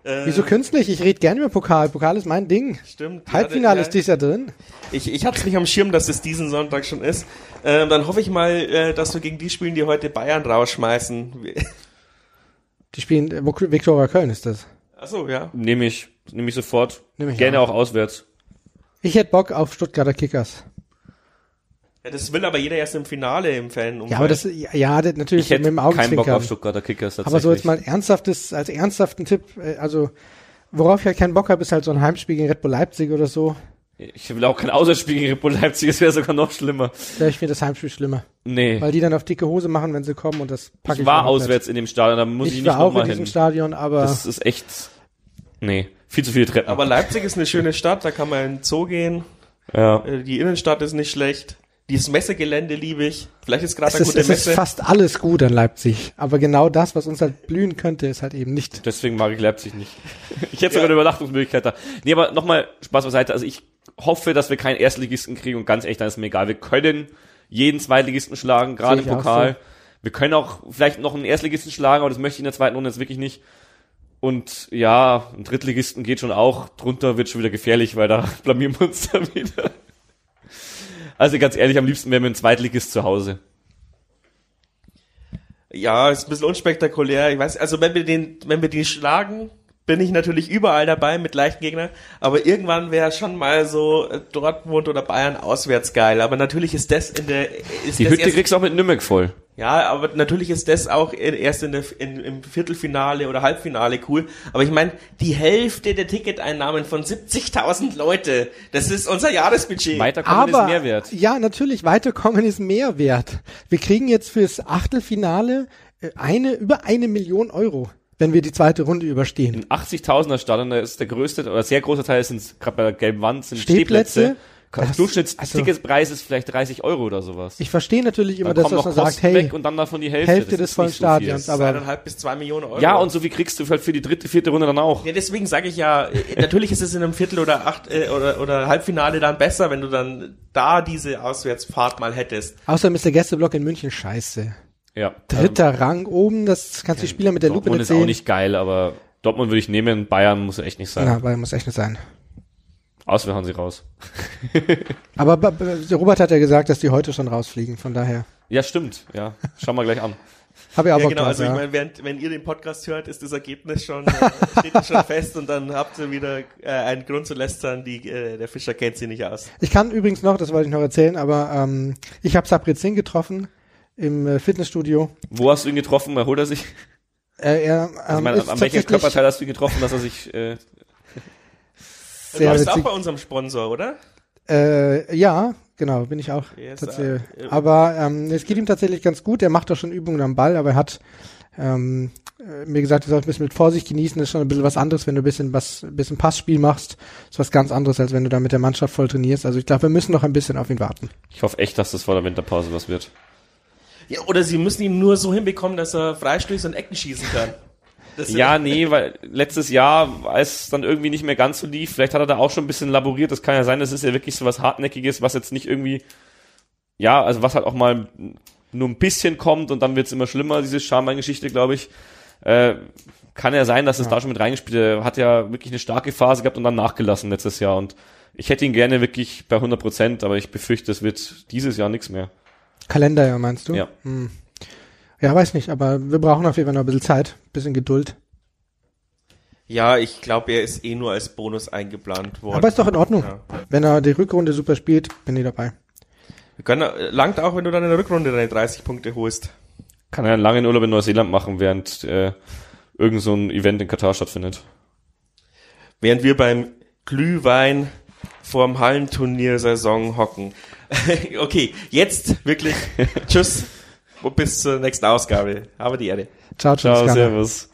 S2: Äh, Wieso künstlich? Ich rede gerne über Pokal. Pokal ist mein Ding.
S1: Stimmt.
S2: Halbfinale ja, ist dies ja drin.
S1: Ich, ich hatte es nicht am Schirm, dass es diesen Sonntag schon ist. Ähm, dann hoffe ich mal, äh, dass wir gegen die spielen, die heute Bayern rausschmeißen.
S2: Die spielen, äh, Viktoria Köln ist das.
S1: Ach so, ja.
S3: Nehme ich, nehme ich sofort. Nehm ich gerne auch. auch auswärts.
S2: Ich hätte Bock auf Stuttgarter Kickers.
S1: Ja, das will aber jeder erst im Finale im Fan.
S2: Ja, aber das, ja, das natürlich
S3: ich hätte mit dem keinen Bock auf Stuttgarter Kickers
S2: Aber so jetzt mal ernsthaftes, als ernsthaften Tipp, äh, also, worauf ich halt keinen Bock habe, ist halt so ein Heimspiel gegen Red Bull Leipzig oder so.
S3: Ich will auch kein Auswärtsspiel gegen Red Bull Leipzig, es wäre sogar noch schlimmer.
S2: Ja, ich finde das Heimspiel schlimmer.
S3: Nee.
S2: Weil die dann auf dicke Hose machen, wenn sie kommen und das
S3: packe ich Ich war auswärts in dem Stadion, da muss ich, ich nicht nochmal hin. Ich war auch in diesem
S2: Stadion, aber...
S3: Das ist echt, nee, viel zu viele Treppen.
S1: Aber Leipzig ist eine schöne Stadt, da kann man in den Zoo gehen. Ja. Äh, die Innenstadt ist nicht schlecht. Dieses Messegelände liebe ich. Vielleicht ist gerade eine
S2: gute es Messe. Es ist fast alles gut an Leipzig. Aber genau das, was uns halt blühen könnte, ist halt eben nicht.
S3: Deswegen mag ich Leipzig nicht. Ich hätte ja. sogar eine Übernachtungsmöglichkeit da. Nee, aber nochmal Spaß beiseite. Also ich hoffe, dass wir keinen Erstligisten kriegen und ganz echt, dann ist mir egal. Wir können jeden Zweitligisten schlagen, gerade im Pokal. So. Wir können auch vielleicht noch einen Erstligisten schlagen, aber das möchte ich in der zweiten Runde jetzt wirklich nicht. Und ja, ein Drittligisten geht schon auch. Drunter wird schon wieder gefährlich, weil da blamieren wir uns dann wieder. Also ganz ehrlich, am liebsten wären wir ein Zweitligist zu Hause.
S1: Ja, ist ein bisschen unspektakulär. Ich weiß, also wenn wir den, wenn wir die schlagen, bin ich natürlich überall dabei mit leichten Gegnern, aber irgendwann wäre schon mal so äh, Dortmund oder Bayern auswärts geil. Aber natürlich ist das in der ist
S3: die Hütte kriegst du auch mit Nürnberg voll.
S1: Ja, aber natürlich ist das auch erst in der, in, im Viertelfinale oder Halbfinale cool. Aber ich meine, die Hälfte der Ticketeinnahmen von 70.000 Leute, das ist unser Jahresbudget.
S2: Weiterkommen aber, ist Mehrwert. Ja, natürlich, weiterkommen ist Mehrwert. Wir kriegen jetzt fürs Achtelfinale äh, eine, über eine Million Euro wenn wir die zweite Runde überstehen.
S3: In 80.000er Stadion, da ist der größte oder sehr große Teil sind gerade bei der gelben Wand sind Stehplätze. Stehplätze. Durchschnittsticketpreis also, ist vielleicht 30 Euro oder sowas.
S2: Ich verstehe natürlich immer, dass man sagt, hey,
S3: und dann davon die Hälfte,
S2: Hälfte des vollen Stadions,
S1: so aber zweieinhalb bis zwei Millionen Euro.
S3: Ja, und so wie kriegst du halt für die dritte, vierte Runde dann auch.
S1: Ja, deswegen sage ich ja, äh, natürlich ist es in einem Viertel oder acht äh, oder oder Halbfinale dann besser, wenn du dann da diese Auswärtsfahrt mal hättest.
S2: Außerdem ist der Gästeblock in München scheiße.
S3: Ja.
S2: Dritter ähm, Rang oben, das kannst du die Spieler mit der
S3: Dortmund
S2: Lupe
S3: nicht sehen. Dortmund ist auch nicht geil, aber Dortmund würde ich nehmen, Bayern muss echt nicht sein. Ja,
S2: Bayern muss echt nicht sein.
S3: Auswählen sie raus.
S2: aber Robert hat ja gesagt, dass die heute schon rausfliegen, von daher.
S3: Ja, stimmt, ja. Schauen wir gleich an.
S2: Hab ich auch
S1: ja, genau, also ich meine, während, wenn ihr den Podcast hört, ist das Ergebnis schon, äh, steht schon fest und dann habt ihr wieder äh, einen Grund zu lästern, die, äh, der Fischer kennt sie nicht aus.
S2: Ich kann übrigens noch, das wollte ich noch erzählen, aber ähm, ich habe Sabri Zing getroffen, im äh, Fitnessstudio.
S3: Wo hast du ihn getroffen? Erholt er sich?
S2: Äh, er, ähm,
S3: also meine, an welchem Körperteil hast du ihn getroffen, dass er sich äh,
S1: sehr Du bist auch bei unserem Sponsor, oder?
S2: Äh, ja, genau, bin ich auch. Yes, tatsächlich. Uh, aber ähm, es geht ihm tatsächlich ganz gut. Er macht doch schon Übungen am Ball, aber er hat ähm, äh, mir gesagt, du sollst ein bisschen mit Vorsicht genießen. Das ist schon ein bisschen was anderes, wenn du ein bisschen was, ein bisschen Passspiel machst. Das ist was ganz anderes, als wenn du da mit der Mannschaft voll trainierst. Also ich glaube, wir müssen noch ein bisschen auf ihn warten.
S3: Ich hoffe echt, dass das vor der Winterpause was wird.
S1: Ja, oder sie müssen ihn nur so hinbekommen, dass er Freistöße und Ecken schießen kann.
S3: Das ja, nee, weil letztes Jahr, als es dann irgendwie nicht mehr ganz so lief, vielleicht hat er da auch schon ein bisschen laboriert. Das kann ja sein, das ist ja wirklich so was Hartnäckiges, was jetzt nicht irgendwie, ja, also was halt auch mal nur ein bisschen kommt und dann wird's immer schlimmer, diese Schambein-Geschichte, glaube ich. Äh, kann ja sein, dass es
S2: Ja.
S3: da schon mit reingespielt hat. Er hat ja wirklich eine starke Phase gehabt und dann nachgelassen letztes Jahr. Und ich hätte ihn gerne wirklich bei 100 Prozent, aber ich befürchte, es wird dieses Jahr nichts mehr.
S2: Kalenderjahr meinst du?
S3: Ja.
S2: Hm. Ja, weiß nicht, aber wir brauchen auf jeden Fall noch ein bisschen Zeit, bisschen Geduld.
S1: Ja, ich glaube, er ist eh nur als Bonus eingeplant worden.
S2: Aber ist doch in Ordnung.
S1: Ja.
S2: Wenn er die Rückrunde super spielt, bin ich dabei.
S1: Wir können, äh, langt auch, wenn du dann in der Rückrunde deine 30 Punkte holst.
S3: Kann er einen langen Urlaub in Neuseeland machen, während äh, irgend so ein Event in Katar stattfindet.
S1: Während wir beim Glühwein vorm Hallenturnier-Saison hocken. okay, jetzt wirklich Tschüss und bis zur nächsten Ausgabe. Habe die Erde.
S2: Ciao, ciao.
S3: Ciao, servus.